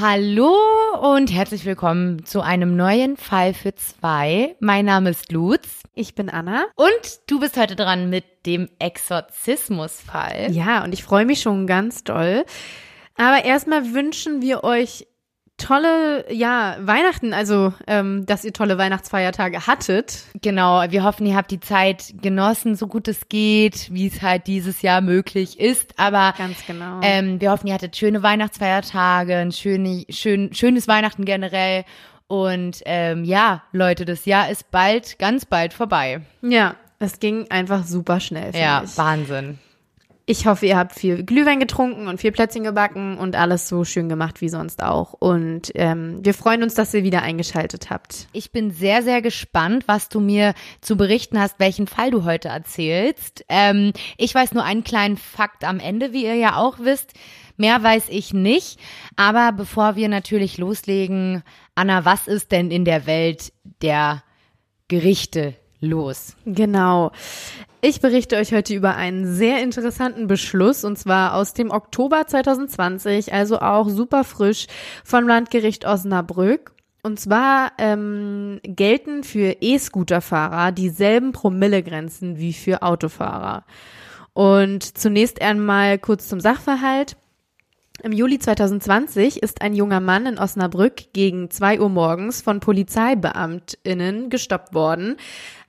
Hallo und herzlich willkommen zu einem neuen Fall für zwei. Mein Name ist Lutz. Ich bin Anna. Und du bist heute dran mit dem Exorzismusfall. Ja, und ich freue mich schon ganz doll. Aber erstmal wünschen wir euch tolle, ja, Weihnachten, also ähm, dass ihr tolle Weihnachtsfeiertage hattet. Genau, wir hoffen, ihr habt die Zeit genossen, so gut es geht, wie es halt dieses Jahr möglich ist. Aber ganz genau. Ähm, wir hoffen, ihr hattet schöne Weihnachtsfeiertage, ein schöne, schön, schönes Weihnachten generell. Und ähm, ja, Leute, das Jahr ist bald, ganz bald vorbei. Ja, es ging einfach super schnell. Ja, ich. Wahnsinn. Ich hoffe, ihr habt viel Glühwein getrunken und viel Plätzchen gebacken und alles so schön gemacht wie sonst auch. Und ähm, wir freuen uns, dass ihr wieder eingeschaltet habt. Ich bin sehr, sehr gespannt, was du mir zu berichten hast, welchen Fall du heute erzählst. Ähm, ich weiß nur einen kleinen Fakt am Ende, wie ihr ja auch wisst. Mehr weiß ich nicht. Aber bevor wir natürlich loslegen, Anna, was ist denn in der Welt der Gerichte los? Genau. Ich berichte euch heute über einen sehr interessanten Beschluss und zwar aus dem Oktober 2020, also auch super frisch vom Landgericht Osnabrück. Und zwar ähm, gelten für E-Scooter-Fahrer dieselben Promillegrenzen wie für Autofahrer. Und zunächst einmal kurz zum Sachverhalt. Im Juli 2020 ist ein junger Mann in Osnabrück gegen zwei Uhr morgens von PolizeibeamtInnen gestoppt worden,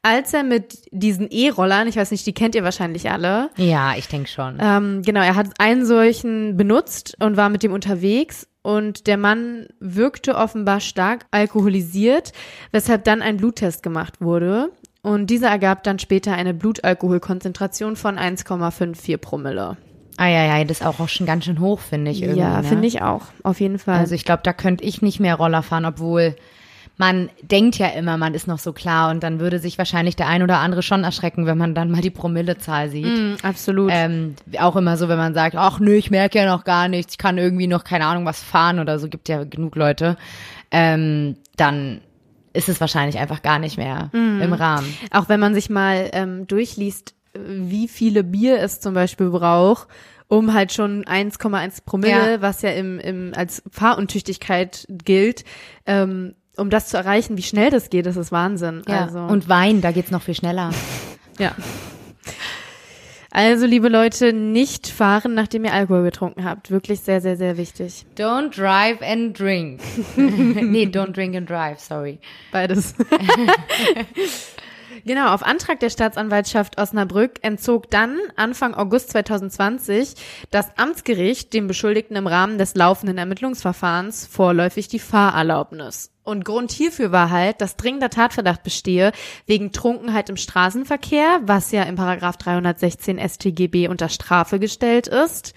als er mit diesen E-Rollern, ich weiß nicht, die kennt ihr wahrscheinlich alle. Ja, ich denke schon. Ähm, genau, er hat einen solchen benutzt und war mit dem unterwegs und der Mann wirkte offenbar stark alkoholisiert, weshalb dann ein Bluttest gemacht wurde. Und dieser ergab dann später eine Blutalkoholkonzentration von 1,54 Promille. Ah ja, ja, das ist auch schon ganz schön hoch, finde ich. Irgendwie, ja, ne? finde ich auch, auf jeden Fall. Also ich glaube, da könnte ich nicht mehr Roller fahren, obwohl man denkt ja immer, man ist noch so klar und dann würde sich wahrscheinlich der ein oder andere schon erschrecken, wenn man dann mal die Promillezahl sieht. Mm, absolut. Ähm, auch immer so, wenn man sagt, ach nö, ich merke ja noch gar nichts, ich kann irgendwie noch keine Ahnung was fahren oder so, gibt ja genug Leute, ähm, dann ist es wahrscheinlich einfach gar nicht mehr Mm. im Rahmen. Auch wenn man sich mal ähm, durchliest, wie viele Bier es zum Beispiel braucht, um halt schon 1,1 Promille, Ja. was ja im, im als Fahruntüchtigkeit gilt, ähm, um das zu erreichen, wie schnell das geht, das ist Wahnsinn. Ja. Also, Und Wein, da geht's noch viel schneller. ja. Also, liebe Leute, nicht fahren, nachdem ihr Alkohol getrunken habt. Wirklich sehr, sehr, sehr wichtig. Don't drive and drink. nee, don't drink and drive, sorry. Beides. genau, auf Antrag der Staatsanwaltschaft Osnabrück entzog dann Anfang August 2020 das Amtsgericht dem Beschuldigten im Rahmen des laufenden Ermittlungsverfahrens vorläufig die Fahrerlaubnis. Und Grund hierfür war halt, dass dringender Tatverdacht bestehe wegen Trunkenheit im Straßenverkehr, was ja im Paragraph 316 StGB unter Strafe gestellt ist.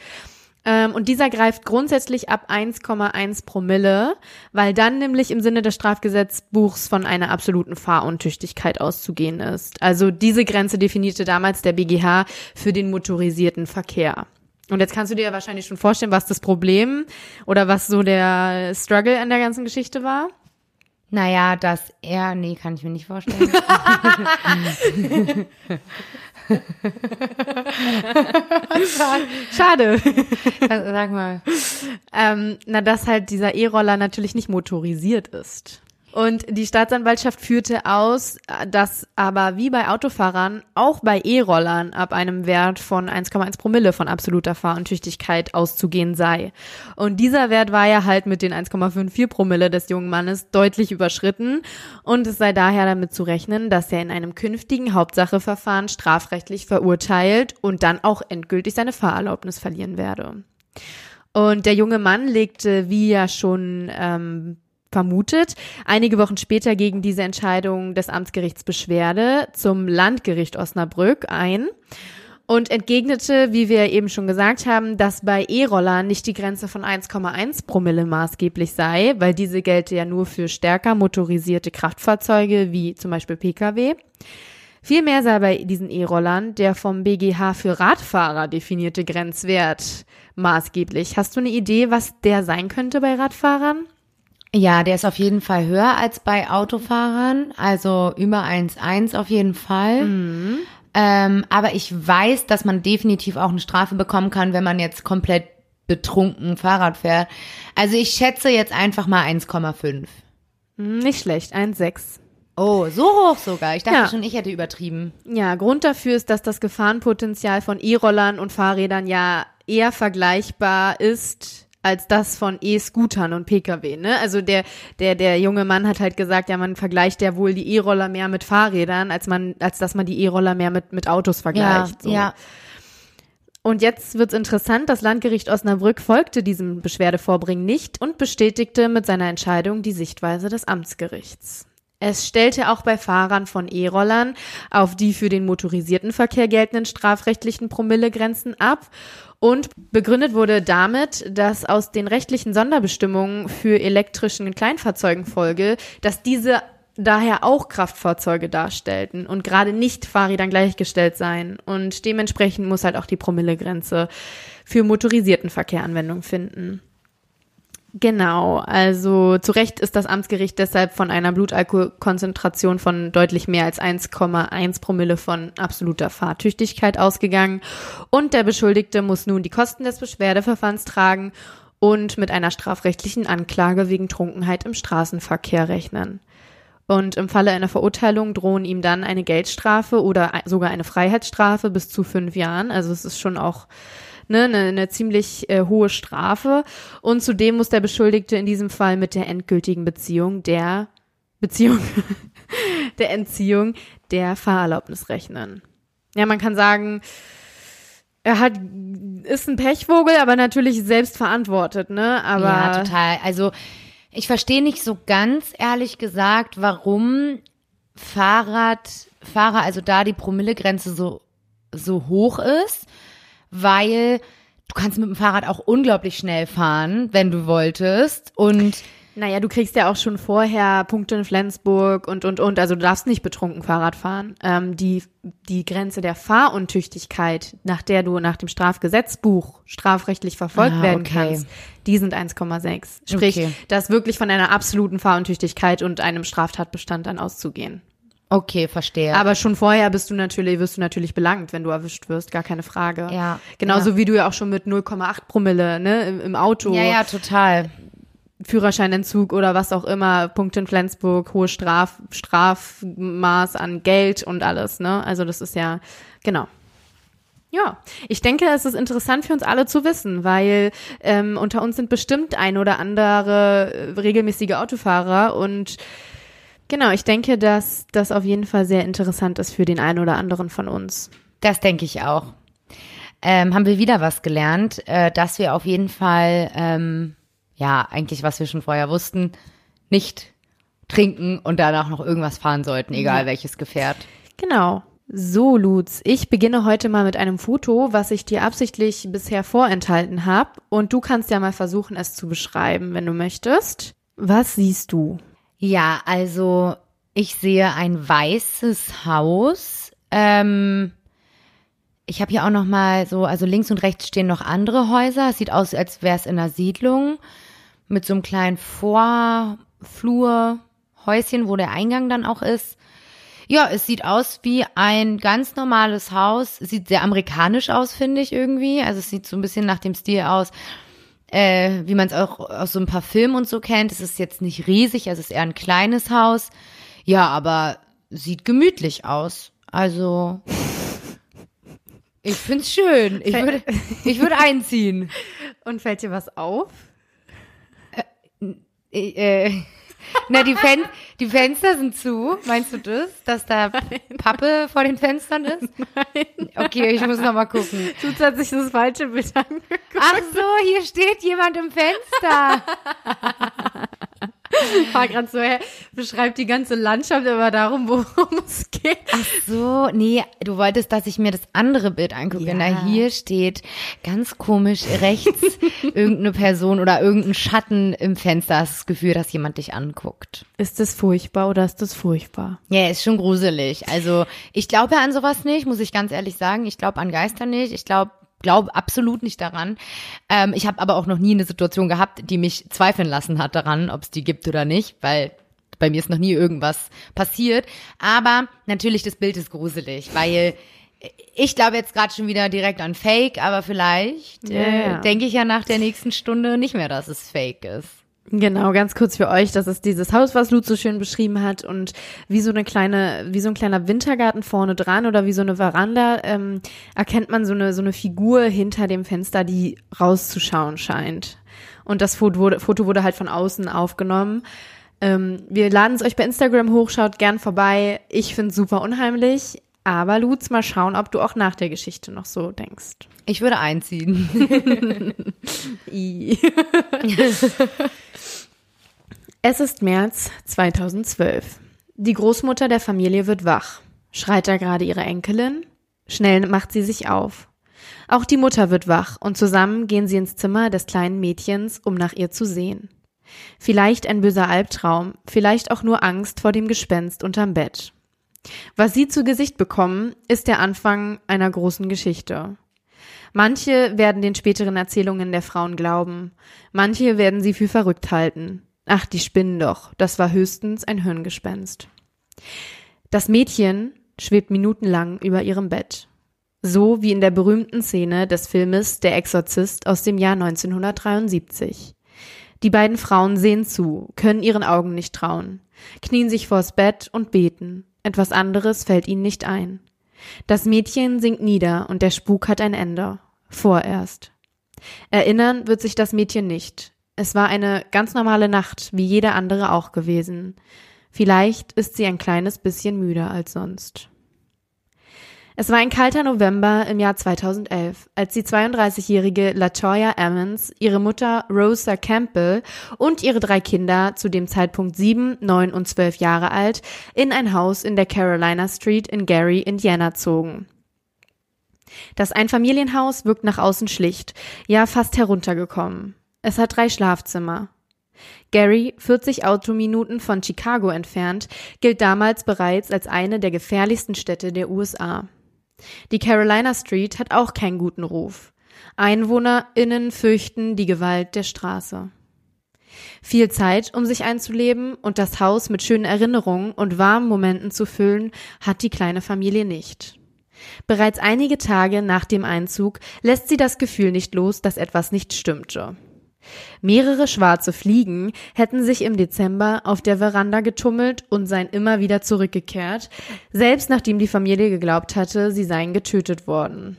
Ähm, und dieser greift grundsätzlich ab 1,1 Promille, weil dann nämlich im Sinne des Strafgesetzbuchs von einer absoluten Fahruntüchtigkeit auszugehen ist. Also diese Grenze definierte damals der BGH für den motorisierten Verkehr. Und jetzt kannst du dir ja wahrscheinlich schon vorstellen, was das Problem oder was so der Struggle an der ganzen Geschichte war. Naja, dass er, nee, kann ich mir nicht vorstellen. Schade. Sag mal. ähm, na, dass halt dieser E-Roller natürlich nicht motorisiert ist. Und die Staatsanwaltschaft führte aus, dass aber wie bei Autofahrern auch bei E-Rollern ab einem Wert von 1,1 Promille von absoluter Fahruntüchtigkeit auszugehen sei. Und dieser Wert war ja halt mit den 1,54 Promille des jungen Mannes deutlich überschritten und es sei daher damit zu rechnen, dass er in einem künftigen Hauptsacheverfahren strafrechtlich verurteilt und dann auch endgültig seine Fahrerlaubnis verlieren werde. Und der junge Mann legte, wie ja schon ähm, vermutet, einige Wochen später gegen diese Entscheidung des Amtsgerichts Beschwerde zum Landgericht Osnabrück ein und entgegnete, wie wir eben schon gesagt haben, dass bei E-Rollern nicht die Grenze von 1,1 Promille maßgeblich sei, weil diese gelte ja nur für stärker motorisierte Kraftfahrzeuge wie zum Beispiel Pkw. Vielmehr sei bei diesen E-Rollern der vom BGH für Radfahrer definierte Grenzwert maßgeblich. Hast du eine Idee, was der sein könnte bei Radfahrern? Ja, der ist auf jeden Fall höher als bei Autofahrern, also über 1,1 auf jeden Fall. Ähm, aber ich weiß, dass man definitiv auch eine Strafe bekommen kann, wenn man jetzt komplett betrunken Fahrrad fährt. Also ich schätze jetzt einfach mal 1,5. Hm, Nicht schlecht, 1,6. Oh, so hoch sogar. Ich dachte Ja. schon, ich hätte übertrieben. Ja, Grund dafür ist, dass das Gefahrenpotenzial von E-Rollern und Fahrrädern ja eher vergleichbar ist als das von E-Scootern und Pkw. Ne? Also der, der, der junge Mann hat halt gesagt, ja, man vergleicht ja wohl die E-Roller mehr mit Fahrrädern, als man, als dass man die E-Roller mehr mit, mit Autos vergleicht. so. ja. Und jetzt wird's interessant, das Landgericht Osnabrück folgte diesem Beschwerdevorbringen nicht und bestätigte mit seiner Entscheidung die Sichtweise des Amtsgerichts. Es stellte auch bei Fahrern von E-Rollern auf die für den motorisierten Verkehr geltenden strafrechtlichen Promillegrenzen ab und begründet wurde damit, dass aus den rechtlichen Sonderbestimmungen für elektrischen Kleinfahrzeugen folge, dass diese daher auch Kraftfahrzeuge darstellten und gerade nicht Fahrrädern gleichgestellt seien. Und dementsprechend muss halt auch die Promillegrenze für motorisierten Verkehr Anwendung finden. Genau, also zu Recht ist das Amtsgericht deshalb von einer Blutalkoholkonzentration von deutlich mehr als 1,1 Promille von absoluter Fahrtüchtigkeit ausgegangen und der Beschuldigte muss nun die Kosten des Beschwerdeverfahrens tragen und mit einer strafrechtlichen Anklage wegen Trunkenheit im Straßenverkehr rechnen. Und im Falle einer Verurteilung drohen ihm dann eine Geldstrafe oder sogar eine Freiheitsstrafe bis zu fünf Jahren. Also es ist schon auch ne, eine, eine ziemlich äh, hohe Strafe. Und zudem muss der Beschuldigte in diesem Fall mit der endgültigen Beziehung der Beziehung der Entziehung der Fahrerlaubnis rechnen. Ja, man kann sagen, er hat ist ein Pechvogel, aber natürlich selbst verantwortet, ne? Aber ja, total. Also ich verstehe nicht so ganz ehrlich gesagt, warum Fahrradfahrer, also da die Promillegrenze so, so hoch ist, weil du kannst mit dem Fahrrad auch unglaublich schnell fahren, wenn du wolltest. Und Naja, du kriegst ja auch schon vorher Punkte in Flensburg und, und, und. Also du darfst nicht betrunken Fahrrad fahren. Ähm, die, die Grenze der Fahruntüchtigkeit, nach der du nach dem Strafgesetzbuch strafrechtlich verfolgt Ah, werden okay. kannst, die sind 1,6. Sprich, Okay. das wirklich von einer absoluten Fahruntüchtigkeit und einem Straftatbestand dann auszugehen. Okay, verstehe. Aber schon vorher bist du natürlich, wirst du natürlich belangt, wenn du erwischt wirst, gar keine Frage. Ja, Genauso ja. wie du ja auch schon mit 0,8 Promille, ne, im, im Auto. ja, ja, total. Führerscheinentzug oder was auch immer, Punkt in Flensburg, hohe Straf, Strafmaß an Geld und alles, ne? Also das ist ja, genau. Ja, ich denke, es ist interessant für uns alle zu wissen, weil ähm, unter uns sind bestimmt ein oder andere äh, regelmäßige Autofahrer und genau, ich denke, dass das auf jeden Fall sehr interessant ist für den einen oder anderen von uns. Das denke ich auch. Ähm, haben wir wieder was gelernt, äh, dass wir auf jeden Fall, ähm, ja, eigentlich, was wir schon vorher wussten, nicht trinken und danach noch irgendwas fahren sollten, egal Ja. welches Gefährt. Genau. So, Lutz, ich beginne heute mal mit einem Foto, was ich dir absichtlich bisher vorenthalten habe. Und du kannst ja mal versuchen, es zu beschreiben, wenn du möchtest. Was siehst du? Ja, also ich sehe ein weißes Haus. Ähm, ich habe hier auch noch mal so, also links und rechts stehen noch andere Häuser. Es sieht aus, als wäre es in einer Siedlung mit so einem kleinen Vorflurhäuschen, wo der Eingang dann auch ist. Ja, es sieht aus wie ein ganz normales Haus. Sieht sehr amerikanisch aus, finde ich irgendwie. Also es sieht so ein bisschen nach dem Stil aus, äh, wie man es auch aus so ein paar Filmen und so kennt. Es ist jetzt nicht riesig, also es ist eher ein kleines Haus. Ja, aber sieht gemütlich aus. Also ich find's schön. Ich würde ich würde einziehen. Und fällt dir was auf? Äh, äh, na, die, Fen die Fenster sind zu. Meinst du das? Dass da Pappe vor den Fenstern ist? Nein. Okay, ich muss noch mal gucken. Lutz hat sich das falsche Bild angeguckt. Ach so, hier steht jemand im Fenster. War gerade so, hä, beschreibt die ganze Landschaft, aber darum, worum es geht. So, nee, du wolltest, dass ich mir das andere Bild angucke. Ja. Na, hier steht ganz komisch rechts irgendeine Person oder irgendein Schatten im Fenster. Hast das Gefühl, dass jemand dich anguckt. Ist das furchtbar oder ist das furchtbar? Ja, ist schon gruselig. Also, ich glaube ja an sowas nicht, muss ich ganz ehrlich sagen. Ich glaube an Geister nicht. Ich glaube glaube absolut nicht daran. Ähm, ich habe aber auch noch nie eine Situation gehabt, die mich zweifeln lassen hat daran, ob es die gibt oder nicht, weil bei mir ist noch nie irgendwas passiert. Aber natürlich, das Bild ist gruselig, weil ich glaube jetzt gerade schon wieder direkt an Fake, aber vielleicht äh, ja. denke ich ja nach der nächsten Stunde nicht mehr, dass es Fake ist. Genau, ganz kurz für euch, das ist dieses Haus, was Lutz so schön beschrieben hat und wie so eine kleine, wie so ein kleiner Wintergarten vorne dran oder wie so eine Veranda, ähm, erkennt man so eine, so eine Figur hinter dem Fenster, die rauszuschauen scheint. Und das Foto wurde, Foto wurde halt von außen aufgenommen. Ähm, wir laden es euch bei Instagram hoch, schaut gern vorbei. Ich find's super unheimlich. Aber Lutz, mal schauen, ob du auch nach der Geschichte noch so denkst. Ich würde einziehen. Es ist März 2012. Die Großmutter der Familie wird wach. Schreit da gerade ihre Enkelin? Schnell macht sie sich auf. Auch die Mutter wird wach und zusammen gehen sie ins Zimmer des kleinen Mädchens, um nach ihr zu sehen. Vielleicht ein böser Albtraum, vielleicht auch nur Angst vor dem Gespenst unterm Bett. Was sie zu Gesicht bekommen, ist der Anfang einer großen Geschichte. Manche werden den späteren Erzählungen der Frauen glauben, manche werden sie für verrückt halten. Ach, die spinnen doch, das war höchstens ein Hirngespenst. Das Mädchen schwebt minutenlang über ihrem Bett. So wie in der berühmten Szene des Filmes Der Exorzist aus dem Jahr 1973. Die beiden Frauen sehen zu, können ihren Augen nicht trauen, knien sich vors Bett und beten. Etwas anderes fällt ihnen nicht ein. Das Mädchen sinkt nieder und der Spuk hat ein Ende. Vorerst. Erinnern wird sich das Mädchen nicht. Es war eine ganz normale Nacht, wie jede andere auch gewesen. Vielleicht ist sie ein kleines bisschen müder als sonst. Es war ein kalter November im Jahr 2011, als die 32-jährige Latoya Emmons, ihre Mutter Rosa Campbell und ihre drei Kinder, zu dem Zeitpunkt sieben, neun und zwölf Jahre alt, in ein Haus in der Carolina Street in Gary, Indiana zogen. Das Einfamilienhaus wirkt nach außen schlicht, ja fast heruntergekommen. Es hat drei Schlafzimmer. Gary, 40 Autominuten von Chicago entfernt, gilt damals bereits als eine der gefährlichsten Städte der USA. Die Carolina Street hat auch keinen guten Ruf. EinwohnerInnen fürchten die Gewalt der Straße. Viel Zeit, um sich einzuleben und das Haus mit schönen Erinnerungen und warmen Momenten zu füllen, hat die kleine Familie nicht. Bereits einige Tage nach dem Einzug lässt sie das Gefühl nicht los, dass etwas nicht stimmte. Mehrere schwarze Fliegen hätten sich im Dezember auf der Veranda getummelt und seien immer wieder zurückgekehrt, selbst nachdem die Familie geglaubt hatte, sie seien getötet worden.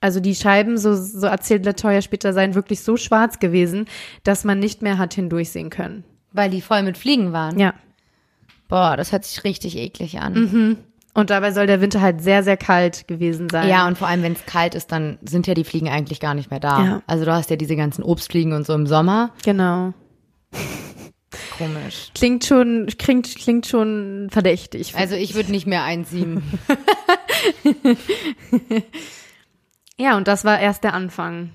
Also die Scheiben, so, so erzählt Latoya später, seien wirklich so schwarz gewesen, dass man nicht mehr hat hindurchsehen können. Weil die voll mit Fliegen waren. Ja. Boah, das hört sich richtig eklig an. Und dabei soll der Winter halt sehr, sehr kalt gewesen sein. Ja, und vor allem, wenn es kalt ist, dann sind ja die Fliegen eigentlich gar nicht mehr da. Ja. Also du hast ja diese ganzen Obstfliegen und so im Sommer. Genau. Komisch. Klingt schon, klingt, klingt schon verdächtig. Also ich würde nicht mehr einziehen. Ja, und das war erst der Anfang.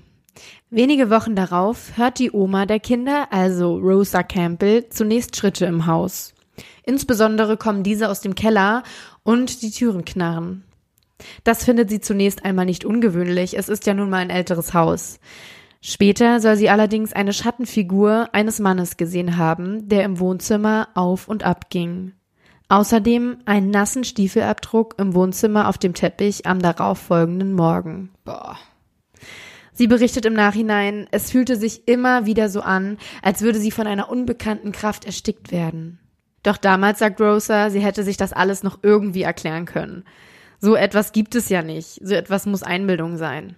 Wenige Wochen darauf hört die Oma der Kinder, also Rosa Campbell, zunächst Schritte im Haus. Insbesondere kommen diese aus dem Keller und die Türen knarren. Das findet sie zunächst einmal nicht ungewöhnlich, es ist ja nun mal ein älteres Haus. Später soll sie allerdings eine Schattenfigur eines Mannes gesehen haben, der im Wohnzimmer auf und ab ging. Außerdem einen nassen Stiefelabdruck im Wohnzimmer auf dem Teppich am darauffolgenden Morgen. Boah. Sie berichtet im Nachhinein, es fühlte sich immer wieder so an, als würde sie von einer unbekannten Kraft erstickt werden. Doch damals sagt Rosa, sie hätte sich das alles noch irgendwie erklären können. So etwas gibt es ja nicht. So etwas muss Einbildung sein.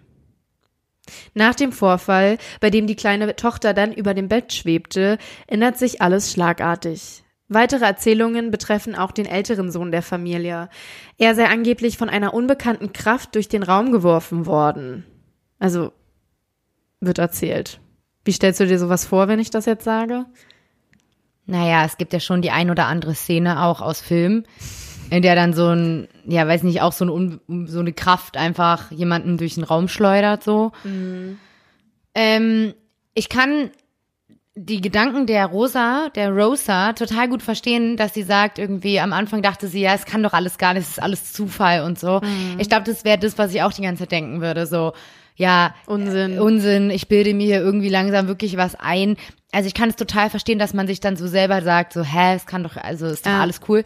Nach dem Vorfall, bei dem die kleine Tochter dann über dem Bett schwebte, ändert sich alles schlagartig. Weitere Erzählungen betreffen auch den älteren Sohn der Familie. Er sei angeblich von einer unbekannten Kraft durch den Raum geworfen worden. Also, wird erzählt. Wie stellst du dir sowas vor, wenn ich das jetzt sage? Naja, es gibt ja schon die ein oder andere Szene auch aus Filmen, in der dann so ein, ja, weiß nicht, auch so eine, so eine Kraft einfach jemanden durch den Raum schleudert, so. Ähm, ich kann die Gedanken der Rosa, der Rosa, total gut verstehen, dass sie sagt, irgendwie am Anfang dachte sie, ja, es kann doch alles gar nicht, es ist alles Zufall und so. Ich glaube, das wäre das, was ich auch die ganze Zeit denken würde, so, ja, Unsinn. äh, Unsinn, ich bilde mir hier irgendwie langsam wirklich was ein. Also ich kann es total verstehen, dass man sich dann so selber sagt, so, hä, es kann doch, also ist doch Ja. alles cool.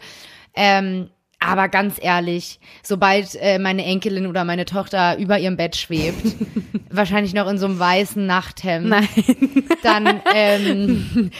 Ähm, Aber ganz ehrlich, sobald äh, meine Enkelin oder meine Tochter über ihrem Bett schwebt, wahrscheinlich noch in so einem weißen Nachthemd, Nein. dann, ähm,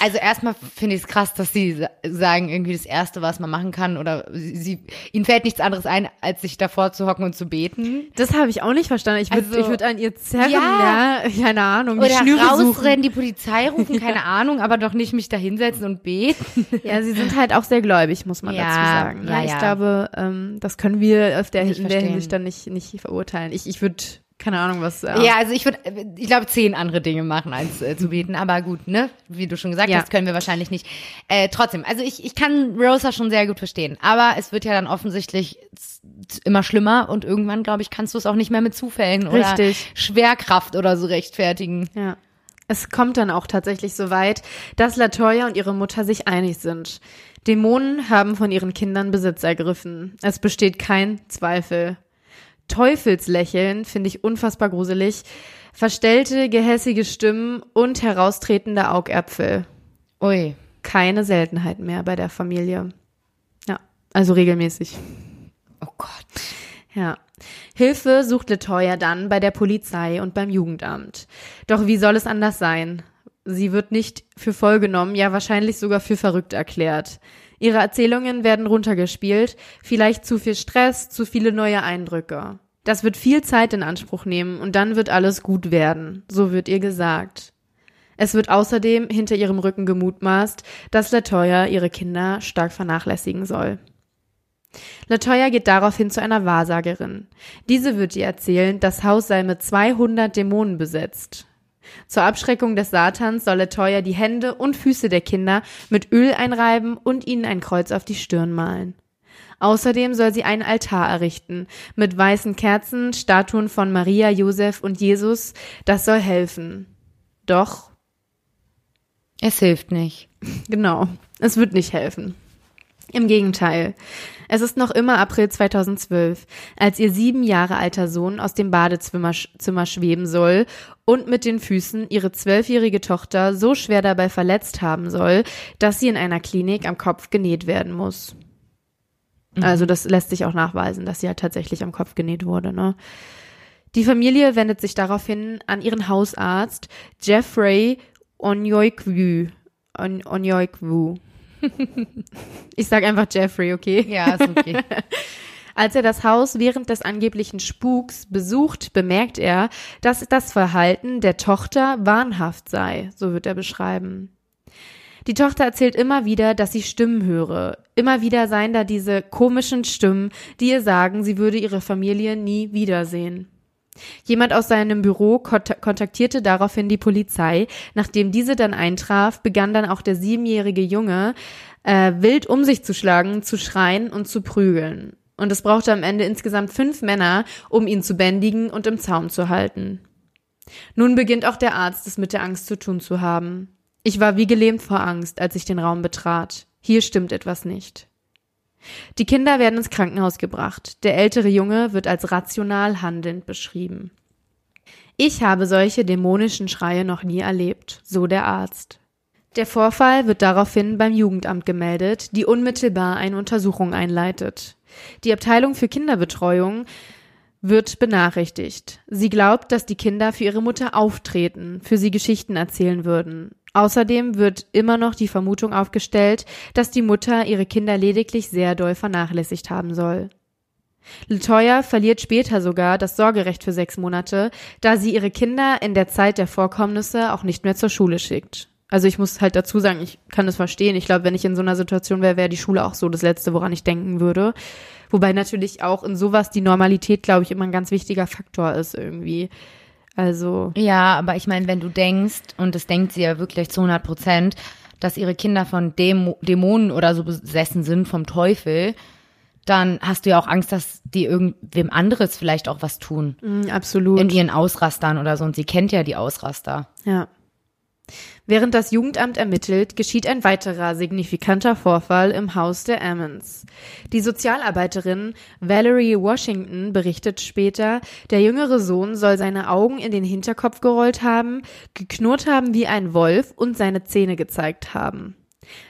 also erstmal finde ich es krass, dass sie sa- sagen, irgendwie das Erste, was man machen kann, oder sie, sie, ihnen fällt nichts anderes ein, als sich davor zu hocken und zu beten. Das habe ich auch nicht verstanden. Ich würde Also- ich würd an ihr zerren, Ja. ja. Keine Ahnung. Die Oder Schnüre suchen. rausrennen, die Polizei rufen, keine Ahnung, aber doch nicht mich da hinsetzen und beten. Ja, sie sind halt auch sehr gläubig, muss man Ja, dazu sagen. Ne? Ja, Ich ja. glaube, ähm, das können wir auf der, in der. Hinsicht dann nicht, nicht verurteilen. Ich, ich würde, keine Ahnung, was. äh, Ja, also ich würde, ich glaube, zehn andere Dinge machen, als äh, zu beten. Aber gut, ne? Wie du schon gesagt Ja. hast, können wir wahrscheinlich nicht. Äh, trotzdem, also ich, ich kann Rosa schon sehr gut verstehen. Aber es wird ja dann offensichtlich immer schlimmer und irgendwann, glaube ich, kannst du es auch nicht mehr mit Zufällen oder Richtig. Schwerkraft oder so rechtfertigen. Ja. Es kommt dann auch tatsächlich so weit, dass Latoya und ihre Mutter sich einig sind. Dämonen haben von ihren Kindern Besitz ergriffen. Es besteht kein Zweifel. Teufelslächeln finde ich unfassbar gruselig. Verstellte, gehässige Stimmen und heraustretende Augäpfel. Ui. Keine Seltenheit mehr bei der Familie. Ja, also regelmäßig. Oh Gott. Ja. Hilfe sucht Latoya dann bei der Polizei und beim Jugendamt. Doch wie soll es anders sein? Sie wird nicht für voll genommen, ja wahrscheinlich sogar für verrückt erklärt. Ihre Erzählungen werden runtergespielt, vielleicht zu viel Stress, zu viele neue Eindrücke. Das wird viel Zeit in Anspruch nehmen und dann wird alles gut werden, so wird ihr gesagt. Es wird außerdem hinter ihrem Rücken gemutmaßt, dass Latoya ihre Kinder stark vernachlässigen soll. Latoya geht daraufhin zu einer Wahrsagerin. Diese wird ihr erzählen, das Haus sei mit 200 Dämonen besetzt. Zur Abschreckung des Satans soll Latoya die Hände und Füße der Kinder mit Öl einreiben und ihnen ein Kreuz auf die Stirn malen. Außerdem soll sie einen Altar errichten mit weißen Kerzen, Statuen von Maria, Josef und Jesus. Das soll helfen. Doch, Es hilft nicht. Genau. Es wird nicht helfen. Im Gegenteil. Es ist noch immer April 2012, als ihr sieben Jahre alter Sohn aus dem Badezimmer Zimmer schweben soll und mit den Füßen ihre zwölfjährige Tochter so schwer dabei verletzt haben soll, dass sie in einer Klinik am Kopf genäht werden muss. Also das lässt sich auch nachweisen, dass sie halt tatsächlich am Kopf genäht wurde. Ne? Die Familie wendet sich daraufhin an ihren Hausarzt Jeffrey Onyoikwu. On Onyoikwu. ich sag einfach Jeffrey, okay? Ja, ist okay. Als er das Haus während des angeblichen Spuks besucht, bemerkt er, dass das Verhalten der Tochter wahnhaft sei, so wird er beschreiben. Die Tochter erzählt immer wieder, dass sie Stimmen höre. Immer wieder seien da diese komischen Stimmen, die ihr sagen, sie würde ihre Familie nie wiedersehen. Jemand aus seinem Büro kont- kontaktierte daraufhin die Polizei. Nachdem diese dann eintraf, begann dann auch der siebenjährige Junge äh, wild um sich zu schlagen, zu schreien und zu prügeln. Und es brauchte am Ende insgesamt fünf Männer, um ihn zu bändigen und im Zaum zu halten. Nun beginnt auch der Arzt es mit der Angst zu tun zu haben. Ich war wie gelähmt vor Angst, als ich den Raum betrat. Hier stimmt etwas nicht. Die Kinder werden ins Krankenhaus gebracht. Der ältere Junge wird als rational handelnd beschrieben. Ich habe solche dämonischen Schreie noch nie erlebt, so der Arzt. Der Vorfall wird daraufhin beim Jugendamt gemeldet, die unmittelbar eine Untersuchung einleitet. Die Abteilung für Kinderbetreuung wird benachrichtigt. Sie glaubt, dass die Kinder für ihre Mutter auftreten, für sie Geschichten erzählen würden. Außerdem wird immer noch die Vermutung aufgestellt, dass die Mutter ihre Kinder lediglich sehr doll vernachlässigt haben soll. Latoya verliert später sogar das Sorgerecht für sechs Monate, da sie ihre Kinder in der Zeit der Vorkommnisse auch nicht mehr zur Schule schickt. Also ich muss halt dazu sagen, ich kann es verstehen. Ich glaube, wenn ich in so einer Situation wäre, wäre die Schule auch so das Letzte, woran ich denken würde. Wobei natürlich auch in sowas die Normalität, glaube ich, immer ein ganz wichtiger Faktor ist irgendwie. Also Ja, aber ich meine, wenn du denkst, und das denkt sie ja wirklich zu 100 Prozent, dass ihre Kinder von Dämo Dämonen oder so besessen sind vom Teufel, dann hast du ja auch Angst, dass die irgendwem anderes vielleicht auch was tun. mh, absolut. In ihren Ausrastern oder so. Und sie kennt ja die Ausraster. Ja. Während das Jugendamt ermittelt, geschieht ein weiterer signifikanter Vorfall im Haus der Ammons. Die Sozialarbeiterin Valerie Washington berichtet später, der jüngere Sohn soll seine Augen in den Hinterkopf gerollt haben, geknurrt haben wie ein Wolf und seine Zähne gezeigt haben.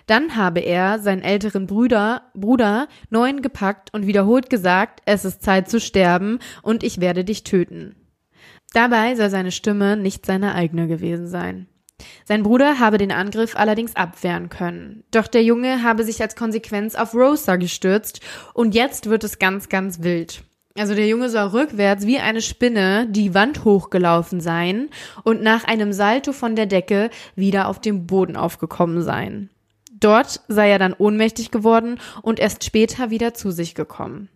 Dann habe er seinen älteren Bruder, Bruder neun gepackt und wiederholt gesagt, es ist Zeit zu sterben und ich werde dich töten. Dabei soll seine Stimme nicht seine eigene gewesen sein. Sein Bruder habe den Angriff allerdings abwehren können. Doch der Junge habe sich als Konsequenz auf Rosa gestürzt und jetzt wird es ganz, ganz wild. Also der Junge soll rückwärts wie eine Spinne die Wand hochgelaufen sein und nach einem Salto von der Decke wieder auf dem Boden aufgekommen sein. Dort sei er dann ohnmächtig geworden und erst später wieder zu sich gekommen.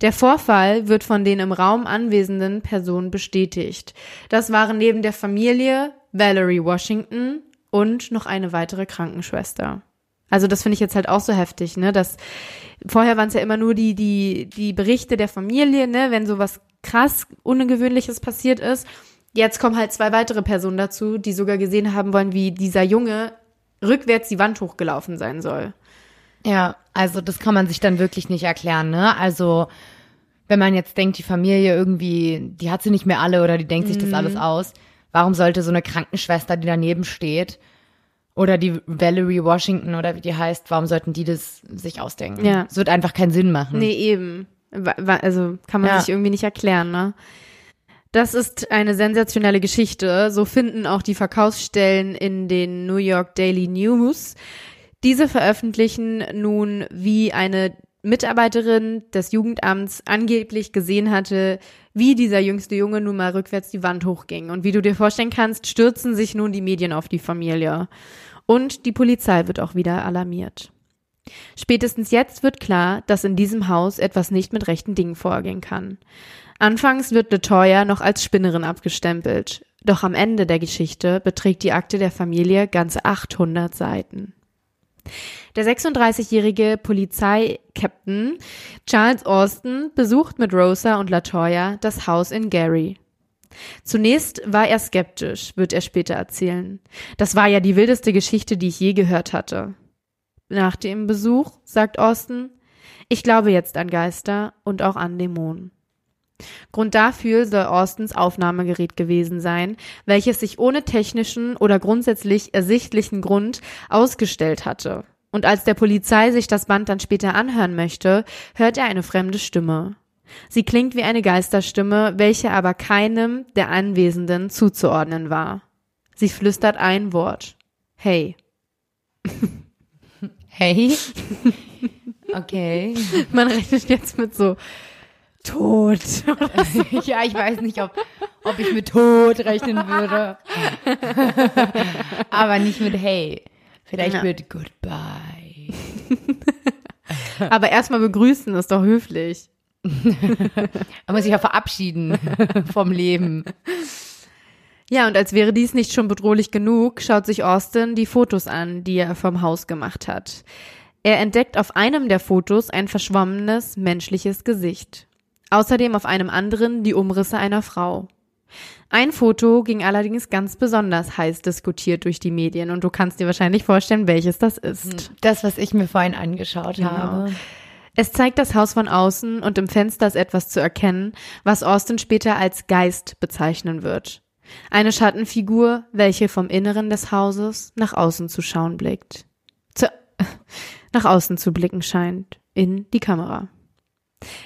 Der Vorfall wird von den im Raum anwesenden Personen bestätigt. Das waren neben der Familie Valerie Washington und noch eine weitere Krankenschwester. Also das finde ich jetzt halt auch so heftig, ne? Dass vorher waren es ja immer nur die die die Berichte der Familie, ne? Wenn sowas krass ungewöhnliches passiert ist. Jetzt kommen halt zwei weitere Personen dazu, die sogar gesehen haben wollen, wie dieser Junge rückwärts die Wand hochgelaufen sein soll. Ja, also das kann man sich dann wirklich nicht erklären, ne? Also wenn man jetzt denkt, die Familie irgendwie, die hat sie nicht mehr alle oder die denkt sich das alles aus. Warum sollte so eine Krankenschwester, die daneben steht, oder die Valerie Washington oder wie die heißt, warum sollten die das sich ausdenken? Ja. Es wird einfach keinen Sinn machen. Nee, eben. Also kann man Ja. sich irgendwie nicht erklären, ne? Das ist eine sensationelle Geschichte. So finden auch die Verkaufsstellen in den New York Daily News. Diese veröffentlichen nun, wie eine Mitarbeiterin des Jugendamts angeblich gesehen hatte, wie dieser jüngste Junge nun mal rückwärts die Wand hochging. Und wie du dir vorstellen kannst, stürzen sich nun die Medien auf die Familie. Und die Polizei wird auch wieder alarmiert. Spätestens jetzt wird klar, dass in diesem Haus etwas nicht mit rechten Dingen vorgehen kann. Anfangs wird Latoya noch als Spinnerin abgestempelt. Doch am Ende der Geschichte beträgt die Akte der Familie ganze 800 Seiten. Der 36-jährige Polizeikapitän Charles Austin besucht mit Rosa und Latoya das Haus in Gary. Zunächst war er skeptisch, wird er später erzählen. Das war ja die wildeste Geschichte, die ich je gehört hatte. Nach dem Besuch sagt Austin, ich glaube jetzt an Geister und auch an Dämonen. Grund dafür soll Austins Aufnahmegerät gewesen sein, welches sich ohne technischen oder grundsätzlich ersichtlichen Grund ausgestellt hatte. Und als der Polizei sich das Band dann später anhören möchte, hört er eine fremde Stimme. Sie klingt wie eine Geisterstimme, welche aber keinem der Anwesenden zuzuordnen war. Sie flüstert ein Wort. Hey. Hey? Okay. Man rechnet jetzt mit so Tod. ja, ich weiß nicht, ob, ob ich mit Tod rechnen würde. Aber nicht mit Hey. Vielleicht Ja. mit Goodbye. Aber erstmal begrüßen ist doch höflich. Man muss sich ja verabschieden vom Leben. Ja, und als wäre dies nicht schon bedrohlich genug, schaut sich Austin die Fotos an, die er vom Haus gemacht hat. Er entdeckt auf einem der Fotos ein verschwommenes menschliches Gesicht. Außerdem auf einem anderen die Umrisse einer Frau. Ein Foto ging allerdings ganz besonders heiß diskutiert durch die Medien und du kannst dir wahrscheinlich vorstellen, welches das ist. Das, was ich mir vorhin angeschaut Genau. habe. Es zeigt das Haus von außen und im Fenster ist etwas zu erkennen, was Austin später als Geist bezeichnen wird. Eine Schattenfigur, welche vom Inneren des Hauses nach außen zu schauen blickt. Zu, nach außen zu blicken scheint. In die Kamera.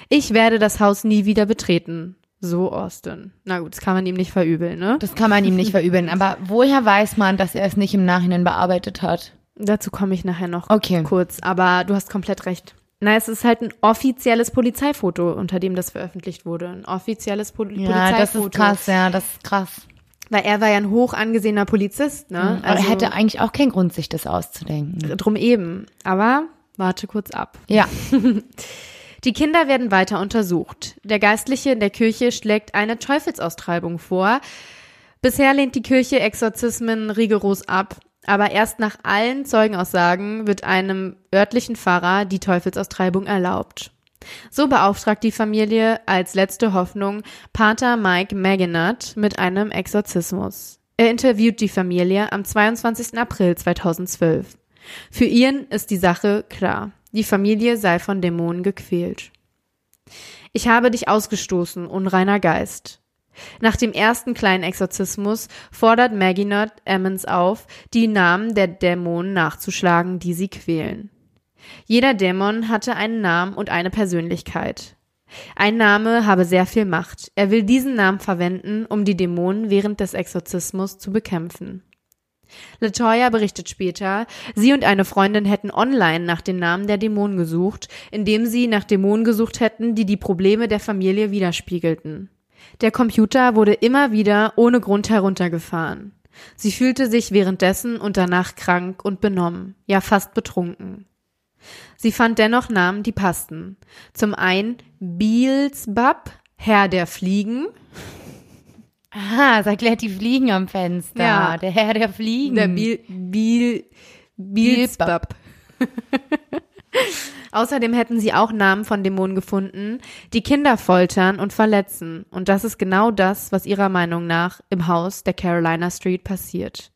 Ich werde das Haus nie wieder betreten. So Austin. Na gut, das kann man ihm nicht verübeln, ne? Das kann man ihm nicht verübeln. Aber woher weiß man, dass er es nicht im Nachhinein bearbeitet hat? Dazu komme ich nachher noch Okay. kurz, aber du hast komplett recht. Na, es ist halt ein offizielles Polizeifoto, unter dem das veröffentlicht wurde. Ein offizielles Pol Ja, Polizeifoto. das ist krass, ja, das ist krass. Weil er war ja ein hoch angesehener Polizist, ne? Aber er hätte eigentlich auch keinen Grund, sich das auszudenken. drum eben. Aber warte kurz ab. Ja. Die Kinder werden weiter untersucht. Der Geistliche in der Kirche schlägt eine Teufelsaustreibung vor. Bisher lehnt die Kirche Exorzismen rigoros ab, aber erst nach allen Zeugenaussagen wird einem örtlichen Pfarrer die Teufelsaustreibung erlaubt. So beauftragt die Familie als letzte Hoffnung Pater Mike Maginot mit einem Exorzismus. Er interviewt die Familie am 22. April 2012. Für ihn ist die Sache klar. Die Familie sei von Dämonen gequält. Ich habe dich ausgestoßen, unreiner Geist. Nach dem ersten kleinen Exorzismus fordert Maginot Emmons auf, die Namen der Dämonen nachzuschlagen, die sie quälen. Jeder Dämon hatte einen Namen und eine Persönlichkeit. Ein Name habe sehr viel Macht. Er will diesen Namen verwenden, um die Dämonen während des Exorzismus zu bekämpfen. Latoya berichtet später, sie und eine Freundin hätten online nach den Namen der Dämonen gesucht, indem sie nach Dämonen gesucht hätten, die die Probleme der Familie widerspiegelten. Der Computer wurde immer wieder ohne Grund heruntergefahren. Sie fühlte sich währenddessen und danach krank und benommen, ja fast betrunken. Sie fand dennoch Namen, die passten. Zum einen Beelzebub, Herr der Fliegen. Ah, es erklärt die Fliegen am Fenster. Ja. Der Herr der Fliegen. Der Biel, Biel, Beelzebub. Außerdem hätten sie auch Namen von Dämonen gefunden, die Kinder foltern und verletzen. Und das ist genau das, was ihrer Meinung nach im Haus der Carolina Street passiert.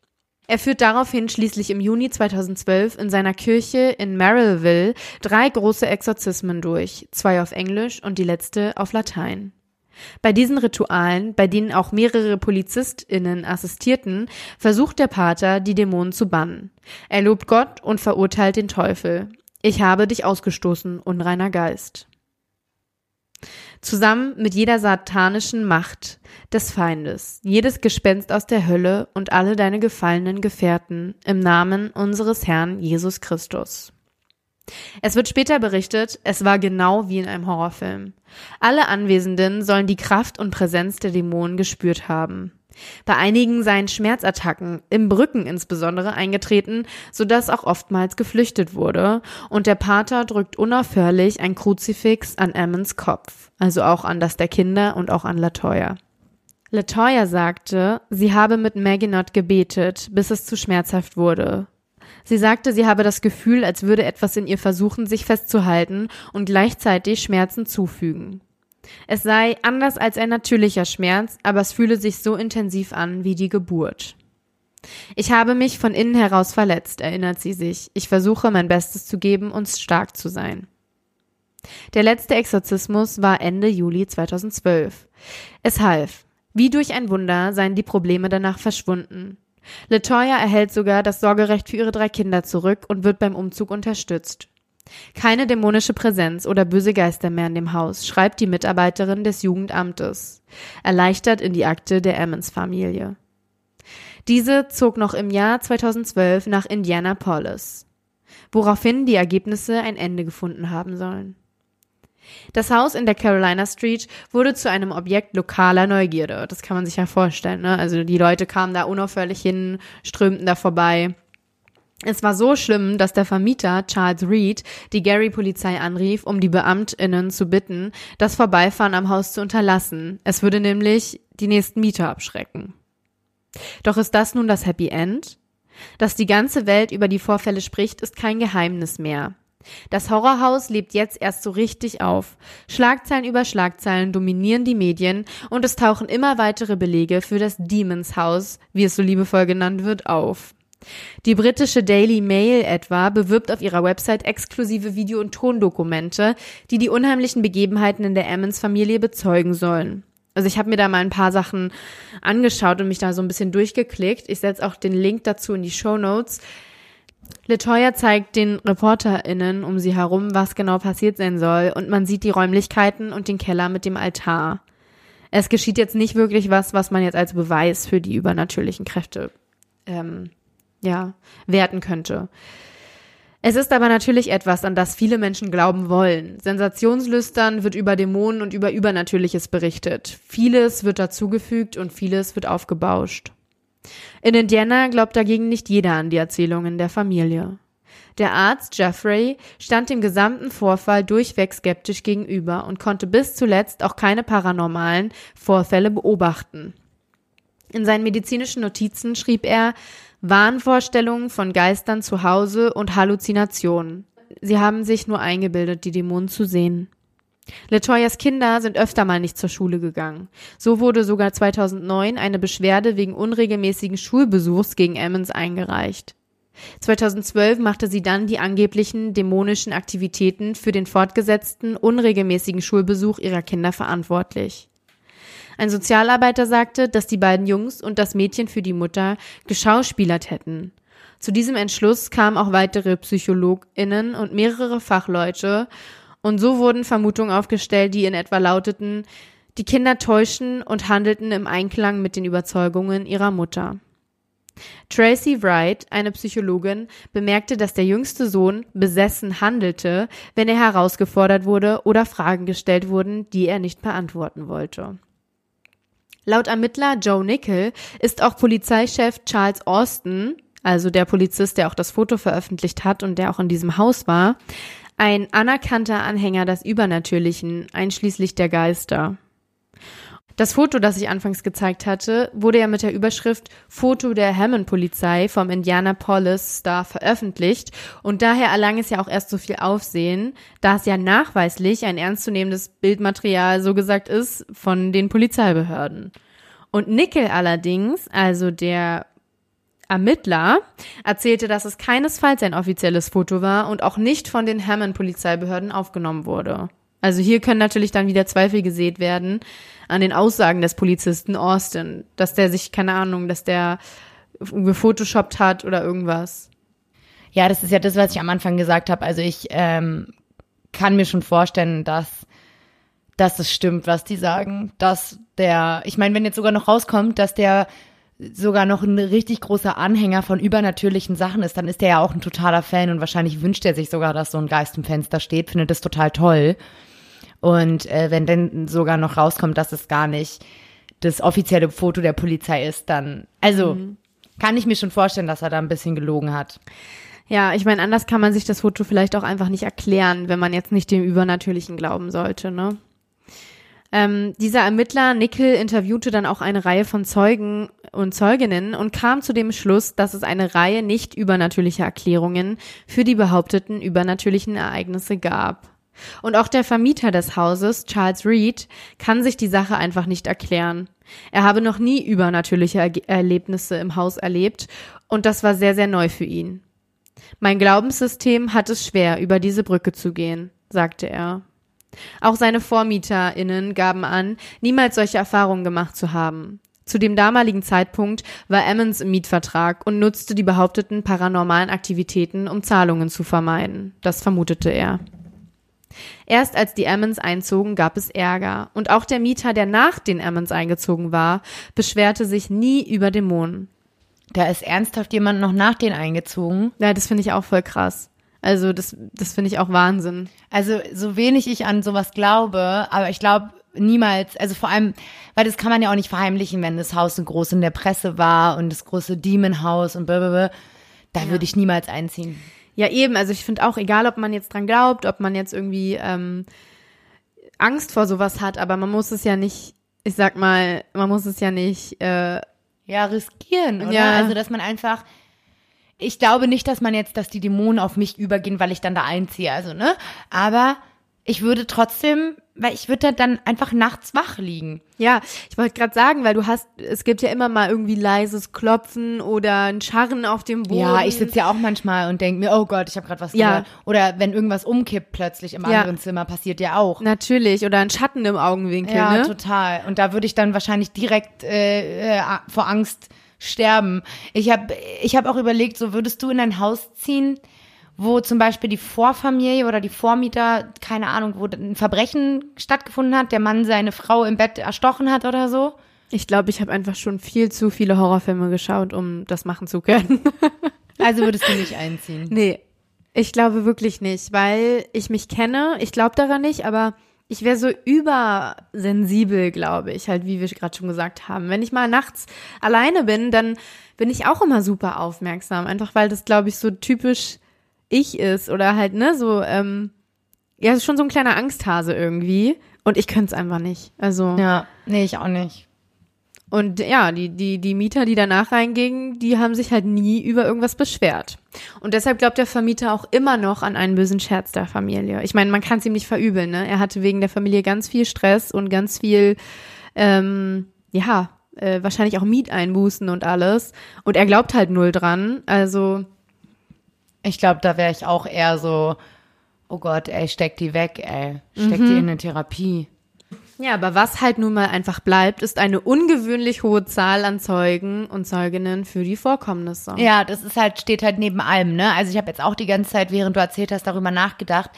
Er führt daraufhin schließlich im Juni 2012 in seiner Kirche in Merrillville drei große Exorzismen durch, zwei auf Englisch und die letzte auf Latein. Bei diesen Ritualen, bei denen auch mehrere PolizistInnen assistierten, versucht der Pater, die Dämonen zu bannen. Er lobt Gott und verurteilt den Teufel. Ich habe dich ausgestoßen, unreiner Geist zusammen mit jeder satanischen Macht des Feindes, jedes Gespenst aus der Hölle und alle deine gefallenen Gefährten im Namen unseres Herrn Jesus Christus. Es wird später berichtet, es war genau wie in einem Horrorfilm. Alle Anwesenden sollen die Kraft und Präsenz der Dämonen gespürt haben. Bei einigen seien Schmerzattacken, im Brücken insbesondere, eingetreten, sodass auch oftmals geflüchtet wurde, und der Pater drückt unaufhörlich ein Kruzifix an Emmons Kopf, also auch an das der Kinder und auch an Latoya. Latoya sagte, sie habe mit Maginot gebetet, bis es zu schmerzhaft wurde. Sie sagte, sie habe das Gefühl, als würde etwas in ihr versuchen, sich festzuhalten und gleichzeitig Schmerzen zufügen. Es sei anders als ein natürlicher Schmerz, aber es fühle sich so intensiv an wie die Geburt. Ich habe mich von innen heraus verletzt, erinnert sie sich. Ich versuche mein Bestes zu geben und stark zu sein. Der letzte Exorzismus war Ende Juli 2012. Es half. Wie durch ein Wunder seien die Probleme danach verschwunden. Latoya erhält sogar das Sorgerecht für ihre drei Kinder zurück und wird beim Umzug unterstützt. Keine dämonische Präsenz oder böse Geister mehr in dem Haus, schreibt die Mitarbeiterin des Jugendamtes, erleichtert in die Akte der Emmons-Familie. Diese zog noch im Jahr 2012 nach Indianapolis, woraufhin die Ergebnisse ein Ende gefunden haben sollen. Das Haus in der Carolina Street wurde zu einem Objekt lokaler Neugierde. Das kann man sich ja vorstellen. Ne? Also die Leute kamen da unaufhörlich hin, strömten da vorbei. Es war so schlimm, dass der Vermieter Charles Reed die Gary-Polizei anrief, um die BeamtInnen zu bitten, das Vorbeifahren am Haus zu unterlassen. Es würde nämlich die nächsten Mieter abschrecken. Doch ist das nun das Happy End? Dass die ganze Welt über die Vorfälle spricht, ist kein Geheimnis mehr. Das Horrorhaus lebt jetzt erst so richtig auf. Schlagzeilen über Schlagzeilen dominieren die Medien und es tauchen immer weitere Belege für das Demons House, wie es so liebevoll genannt wird, auf. Die britische Daily Mail etwa bewirbt auf ihrer Website exklusive Video- und Tondokumente, die die unheimlichen Begebenheiten in der Emmons-Familie bezeugen sollen. Also ich habe mir da mal ein paar Sachen angeschaut und mich da so ein bisschen durchgeklickt. Ich setze auch den Link dazu in die Show Notes. Latoya zeigt den ReporterInnen um sie herum, was genau passiert sein soll, und man sieht die Räumlichkeiten und den Keller mit dem Altar. Es geschieht jetzt nicht wirklich was, was man jetzt als Beweis für die übernatürlichen Kräfte ähm, ja, werten könnte. Es ist aber natürlich etwas, an das viele Menschen glauben wollen. Sensationslüstern wird über Dämonen und über Übernatürliches berichtet. Vieles wird dazugefügt und vieles wird aufgebauscht. In Indiana glaubt dagegen nicht jeder an die Erzählungen der Familie. Der Arzt Jeffrey stand dem gesamten Vorfall durchweg skeptisch gegenüber und konnte bis zuletzt auch keine paranormalen Vorfälle beobachten. In seinen medizinischen Notizen schrieb er, Wahnvorstellungen von Geistern zu Hause und Halluzinationen. Sie haben sich nur eingebildet, die Dämonen zu sehen. Latoyas Kinder sind öfter mal nicht zur Schule gegangen. So wurde sogar 2009 eine Beschwerde wegen unregelmäßigen Schulbesuchs gegen Emmons eingereicht. 2012 machte sie dann die angeblichen dämonischen Aktivitäten für den fortgesetzten, unregelmäßigen Schulbesuch ihrer Kinder verantwortlich. Ein Sozialarbeiter sagte, dass die beiden Jungs und das Mädchen für die Mutter geschauspielert hätten. Zu diesem Entschluss kamen auch weitere PsychologInnen und mehrere Fachleute und so wurden Vermutungen aufgestellt, die in etwa lauteten, die Kinder täuschten und handelten im Einklang mit den Überzeugungen ihrer Mutter. Tracy Wright, eine Psychologin, bemerkte, dass der jüngste Sohn besessen handelte, wenn er herausgefordert wurde oder Fragen gestellt wurden, die er nicht beantworten wollte. Laut Ermittler Joe Nickel ist auch Polizeichef Charles Austin, also der Polizist, der auch das Foto veröffentlicht hat und der auch in diesem Haus war, ein anerkannter Anhänger des Übernatürlichen, einschließlich der Geister. Das Foto, das ich anfangs gezeigt hatte, wurde ja mit der Überschrift Foto der Hammond-Polizei vom Indianapolis Star veröffentlicht und daher erlang es ja auch erst so viel Aufsehen, da es ja nachweislich ein ernstzunehmendes Bildmaterial so gesagt ist von den Polizeibehörden. Und Nickel allerdings, also der Ermittler erzählte, dass es keinesfalls ein offizielles Foto war und auch nicht von den Hammond-Polizeibehörden aufgenommen wurde. Also hier können natürlich dann wieder Zweifel gesät werden an den Aussagen des Polizisten Austin, dass der sich, keine Ahnung, dass der gefotoshoppt hat oder irgendwas. Ja, das ist ja das, was ich am Anfang gesagt habe. Also ich ähm, kann mir schon vorstellen, dass, dass es stimmt, was die sagen. Dass der, ich meine, wenn jetzt sogar noch rauskommt, dass der sogar noch ein richtig großer Anhänger von übernatürlichen Sachen ist, dann ist der ja auch ein totaler Fan und wahrscheinlich wünscht er sich sogar, dass so ein Geist im Fenster steht, findet das total toll. Und äh, wenn dann sogar noch rauskommt, dass es gar nicht das offizielle Foto der Polizei ist, dann, also mhm. kann ich mir schon vorstellen, dass er da ein bisschen gelogen hat. Ja, ich meine, anders kann man sich das Foto vielleicht auch einfach nicht erklären, wenn man jetzt nicht dem Übernatürlichen glauben sollte, ne? Ähm, dieser Ermittler Nickel interviewte dann auch eine Reihe von Zeugen und Zeuginnen und kam zu dem Schluss, dass es eine Reihe nicht übernatürlicher Erklärungen für die behaupteten übernatürlichen Ereignisse gab. Und auch der Vermieter des Hauses, Charles Reed, kann sich die Sache einfach nicht erklären. Er habe noch nie übernatürliche er Erlebnisse im Haus erlebt und das war sehr, sehr neu für ihn. Mein Glaubenssystem hat es schwer, über diese Brücke zu gehen, sagte er. Auch seine VormieterInnen gaben an, niemals solche Erfahrungen gemacht zu haben. Zu dem damaligen Zeitpunkt war Emmons im Mietvertrag und nutzte die behaupteten paranormalen Aktivitäten, um Zahlungen zu vermeiden. Das vermutete er. Erst als die Emmons einzogen, gab es Ärger. Und auch der Mieter, der nach den Emmons eingezogen war, beschwerte sich nie über Dämonen. Da ist ernsthaft jemand noch nach denen eingezogen. Ja, das finde ich auch voll krass. Also das, das finde ich auch Wahnsinn. Also so wenig ich an sowas glaube, aber ich glaube niemals, also vor allem, weil das kann man ja auch nicht verheimlichen, wenn das Haus so groß in der Presse war und das große Demon House und blablabla, da ja. würde ich niemals einziehen. Ja, eben. Also ich finde auch, egal ob man jetzt dran glaubt, ob man jetzt irgendwie ähm, Angst vor sowas hat, aber man muss es ja nicht, ich sag mal, man muss es ja nicht äh, ja riskieren, oder? Ja. Also dass man einfach ich glaube nicht, dass man jetzt, dass die Dämonen auf mich übergehen, weil ich dann da einziehe, also ne? Aber ich würde trotzdem, weil ich würde dann einfach nachts wach liegen. Ja, ich wollte gerade sagen, weil du hast, es gibt ja immer mal irgendwie leises Klopfen oder ein Scharren auf dem Boden. Ja, ich sitze ja auch manchmal und denke mir, oh Gott, ich habe gerade was ja. gehört. Oder wenn irgendwas umkippt plötzlich im ja. anderen Zimmer, passiert ja auch. Natürlich, oder ein Schatten im Augenwinkel. Ja, ne? total. Und da würde ich dann wahrscheinlich direkt äh, äh, vor Angst sterben. Ich habe ich hab auch überlegt, so würdest du in ein Haus ziehen, wo zum Beispiel die Vorfamilie oder die Vormieter, keine Ahnung, wo ein Verbrechen stattgefunden hat, der Mann seine Frau im Bett erstochen hat oder so? Ich glaube, ich habe einfach schon viel zu viele Horrorfilme geschaut, um das machen zu können. also würdest du nicht einziehen? Nee, ich glaube wirklich nicht, weil ich mich kenne. Ich glaube daran nicht, aber ich wäre so übersensibel, glaube ich, halt, wie wir gerade schon gesagt haben. Wenn ich mal nachts alleine bin, dann bin ich auch immer super aufmerksam, einfach weil das, glaube ich, so typisch ich ist oder halt, ne, so, ähm, ja, ist schon so ein kleiner Angsthase irgendwie. Und ich könnte es einfach nicht. Also. Ja, nee, ich auch nicht. Und ja, die, die, die Mieter, die danach reingingen, die haben sich halt nie über irgendwas beschwert. Und deshalb glaubt der Vermieter auch immer noch an einen bösen Scherz der Familie. Ich meine, man kann es ihm nicht verübeln, ne? Er hatte wegen der Familie ganz viel Stress und ganz viel, ähm, ja, äh, wahrscheinlich auch Mieteinbußen und alles. Und er glaubt halt null dran. Also. Ich glaube, da wäre ich auch eher so, oh Gott, ey, steck die weg, ey. Steck mhm. die in eine Therapie. Ja, aber was halt nun mal einfach bleibt, ist eine ungewöhnlich hohe Zahl an Zeugen und Zeuginnen für die Vorkommnisse. Ja, das ist halt, steht halt neben allem, ne? Also ich habe jetzt auch die ganze Zeit, während du erzählt hast, darüber nachgedacht.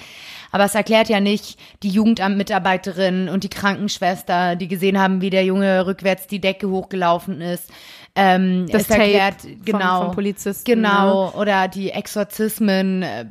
Aber es erklärt ja nicht die Jugendamt-Mitarbeiterin und die Krankenschwester, die gesehen haben, wie der Junge rückwärts die Decke hochgelaufen ist. Ähm, Das erklärt, Tape vom- genau, vom Polizisten, Genau, oder die Exorzismen, äh,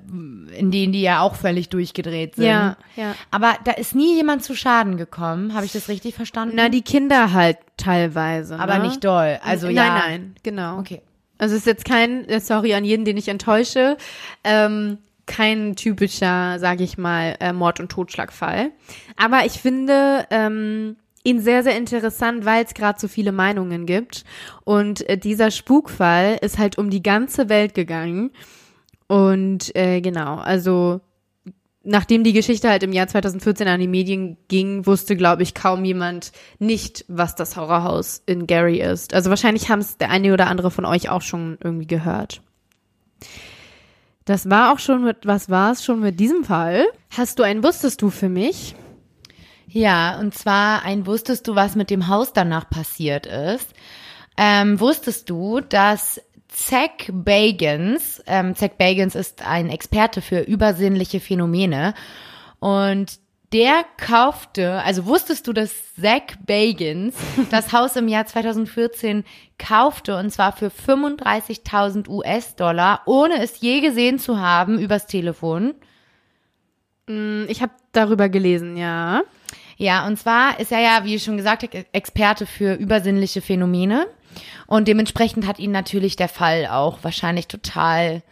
in denen die ja auch völlig durchgedreht sind. Ja, ja. Aber da ist nie jemand zu Schaden gekommen. Habe ich das richtig verstanden? Na, die Kinder halt teilweise. aber ne? nicht doll. Also nein, ja. nein, genau. Okay. Also es ist jetzt kein, äh, sorry an jeden, den ich enttäusche, ähm, kein typischer, sage ich mal, äh, Mord- und Totschlagfall. Aber ich finde ähm, ihn sehr, sehr interessant, weil es gerade so viele Meinungen gibt. Und äh, dieser Spukfall ist halt um die ganze Welt gegangen. Und äh, genau, also nachdem die Geschichte halt im Jahr 2014 an die Medien ging, wusste, glaube ich, kaum jemand nicht, was das Horrorhaus in Gary ist. Also wahrscheinlich haben es der eine oder andere von euch auch schon irgendwie gehört. Das war auch schon mit, was war es schon mit diesem Fall? Hast du einen Wusstest du für mich? Ja, und zwar ein wusstest du, was mit dem Haus danach passiert ist? Ähm, wusstest du, dass Zach Bagans, ähm, Zach Bagans ist ein Experte für übersinnliche Phänomene und der kaufte, also wusstest du, dass Zach Bagans das Haus im Jahr 2014 kaufte und zwar für 35.000 US-Dollar, ohne es je gesehen zu haben übers Telefon? Hm, Ich habe darüber gelesen, ja. Ja, und zwar ist er ja, wie ich schon gesagt habe, Experte für übersinnliche Phänomene. Und dementsprechend hat ihn natürlich der Fall auch wahrscheinlich total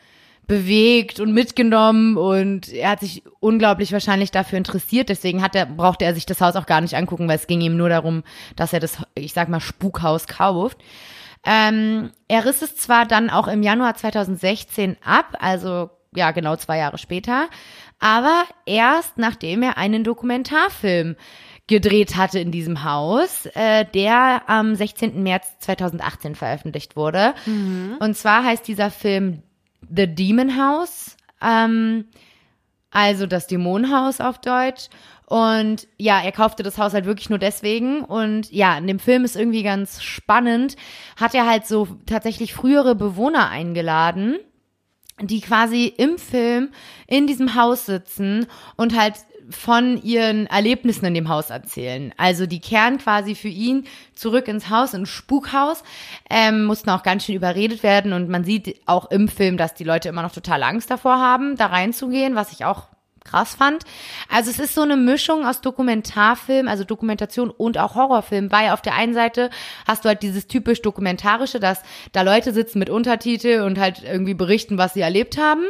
bewegt und mitgenommen und er hat sich unglaublich wahrscheinlich dafür interessiert. Deswegen hat er, brauchte er sich das Haus auch gar nicht angucken, weil es ging ihm nur darum, dass er das, ich sag mal, Spukhaus kauft. Ähm, er riss es zwar dann auch im Januar 2016 ab, also ja genau zwei Jahre später, aber erst nachdem er einen Dokumentarfilm gedreht hatte in diesem Haus, äh, der am 16. März 2018 veröffentlicht wurde. Und zwar heißt dieser Film The Demon House, ähm, also das Dämonenhaus auf Deutsch. Und ja, er kaufte das Haus halt wirklich nur deswegen. Und ja, in dem Film ist irgendwie ganz spannend, hat er halt so tatsächlich frühere Bewohner eingeladen die quasi im Film in diesem Haus sitzen und halt von ihren Erlebnissen in dem Haus erzählen. Also die kehren quasi für ihn zurück ins Haus, ins Spukhaus, ähm, mussten auch ganz schön überredet werden und man sieht auch im Film, dass die Leute immer noch total Angst davor haben, da reinzugehen, was ich auch krass fand. Also es ist so eine Mischung aus Dokumentarfilm, also Dokumentation und auch Horrorfilm, weil auf der einen Seite hast du halt dieses typisch dokumentarische, dass da Leute sitzen mit Untertitel und halt irgendwie berichten, was sie erlebt haben.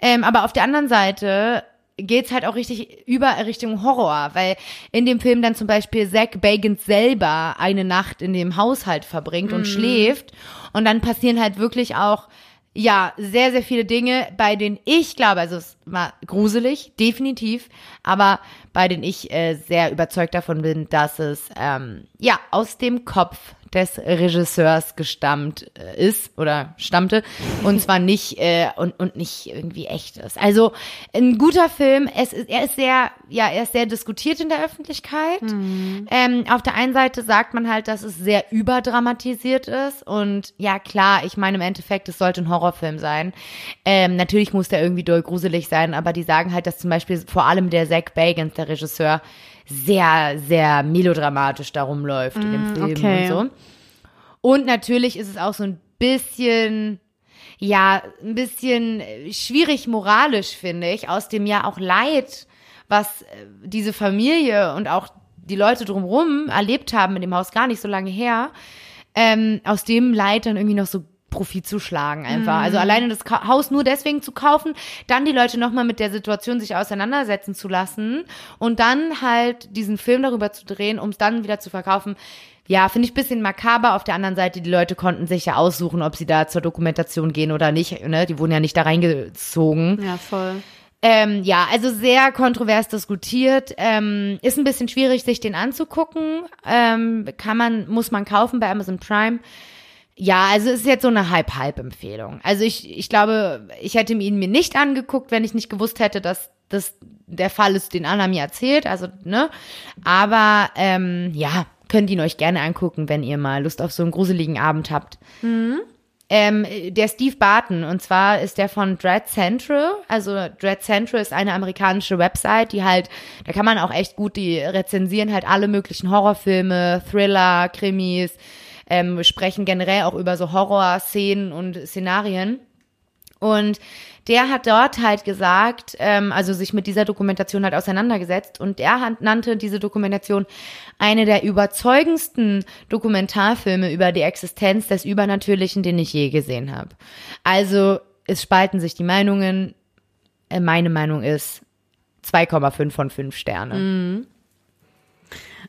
Ähm, aber auf der anderen Seite geht's halt auch richtig über Richtung Horror, weil in dem Film dann zum Beispiel Zach Bagans selber eine Nacht in dem Haushalt verbringt und schläft und dann passieren halt wirklich auch ja, sehr, sehr viele Dinge, bei denen ich glaube, also es war gruselig, definitiv, aber bei denen ich äh, sehr überzeugt davon bin, dass es ähm, ja aus dem Kopf des Regisseurs gestammt äh, ist oder stammte und zwar nicht äh, und und nicht irgendwie echt ist. Also ein guter Film. Es ist, er ist sehr ja er ist sehr diskutiert in der Öffentlichkeit. Ähm, auf der einen Seite sagt man halt, dass es sehr überdramatisiert ist und ja klar, ich meine im Endeffekt es sollte ein Horrorfilm sein. Ähm, natürlich muss der irgendwie doll gruselig sein, aber die sagen halt, dass zum Beispiel vor allem der Zach Bagans, der Regisseur, sehr, sehr melodramatisch darum läuft in dem Film okay. und so. Und natürlich ist es auch so ein bisschen, ja, ein bisschen äh, schwierig moralisch, finde ich, aus dem ja auch Leid, was äh, diese Familie und auch die Leute drumherum erlebt haben in dem Haus gar nicht so lange her, ähm, aus dem Leid dann irgendwie noch so Profit zu schlagen einfach. Also alleine das Haus nur deswegen zu kaufen, dann die Leute nochmal mit der Situation sich auseinandersetzen zu lassen und dann halt diesen Film darüber zu drehen, um es dann wieder zu verkaufen. Ja, finde ich bisschen makaber. Auf der anderen Seite, die Leute konnten sich ja aussuchen, ob sie da zur Dokumentation gehen oder nicht. Ne? Die wurden ja nicht da reingezogen. Ja, voll. Ähm, ja, also sehr kontrovers diskutiert. Ähm, ist ein bisschen schwierig, sich den anzugucken. Ähm, kann man, muss man kaufen bei Amazon Prime. Ja, also es ist jetzt so eine Halb-Halb-Empfehlung. Also ich, ich glaube, ich hätte ihn mir nicht angeguckt, wenn ich nicht gewusst hätte, dass das der Fall ist, den Anna mir erzählt, also, ne? Aber, ähm, ja, könnt ihn euch gerne angucken, wenn ihr mal Lust auf so einen gruseligen Abend habt. Ähm, der Steve Barton, und zwar ist der von Dread Central. Also Dread Central ist eine amerikanische Website, die halt, da kann man auch echt gut, die rezensieren halt alle möglichen Horrorfilme, Thriller, Krimis, ähm, sprechen generell auch über so Horrorszenen und Szenarien. Und der hat dort halt gesagt, ähm, also sich mit dieser Dokumentation halt auseinandergesetzt und er hat, nannte diese Dokumentation eine der überzeugendsten Dokumentarfilme über die Existenz des Übernatürlichen, den ich je gesehen habe. Also es spalten sich die Meinungen. Äh, Meine Meinung ist 2,5 von 5 Sterne.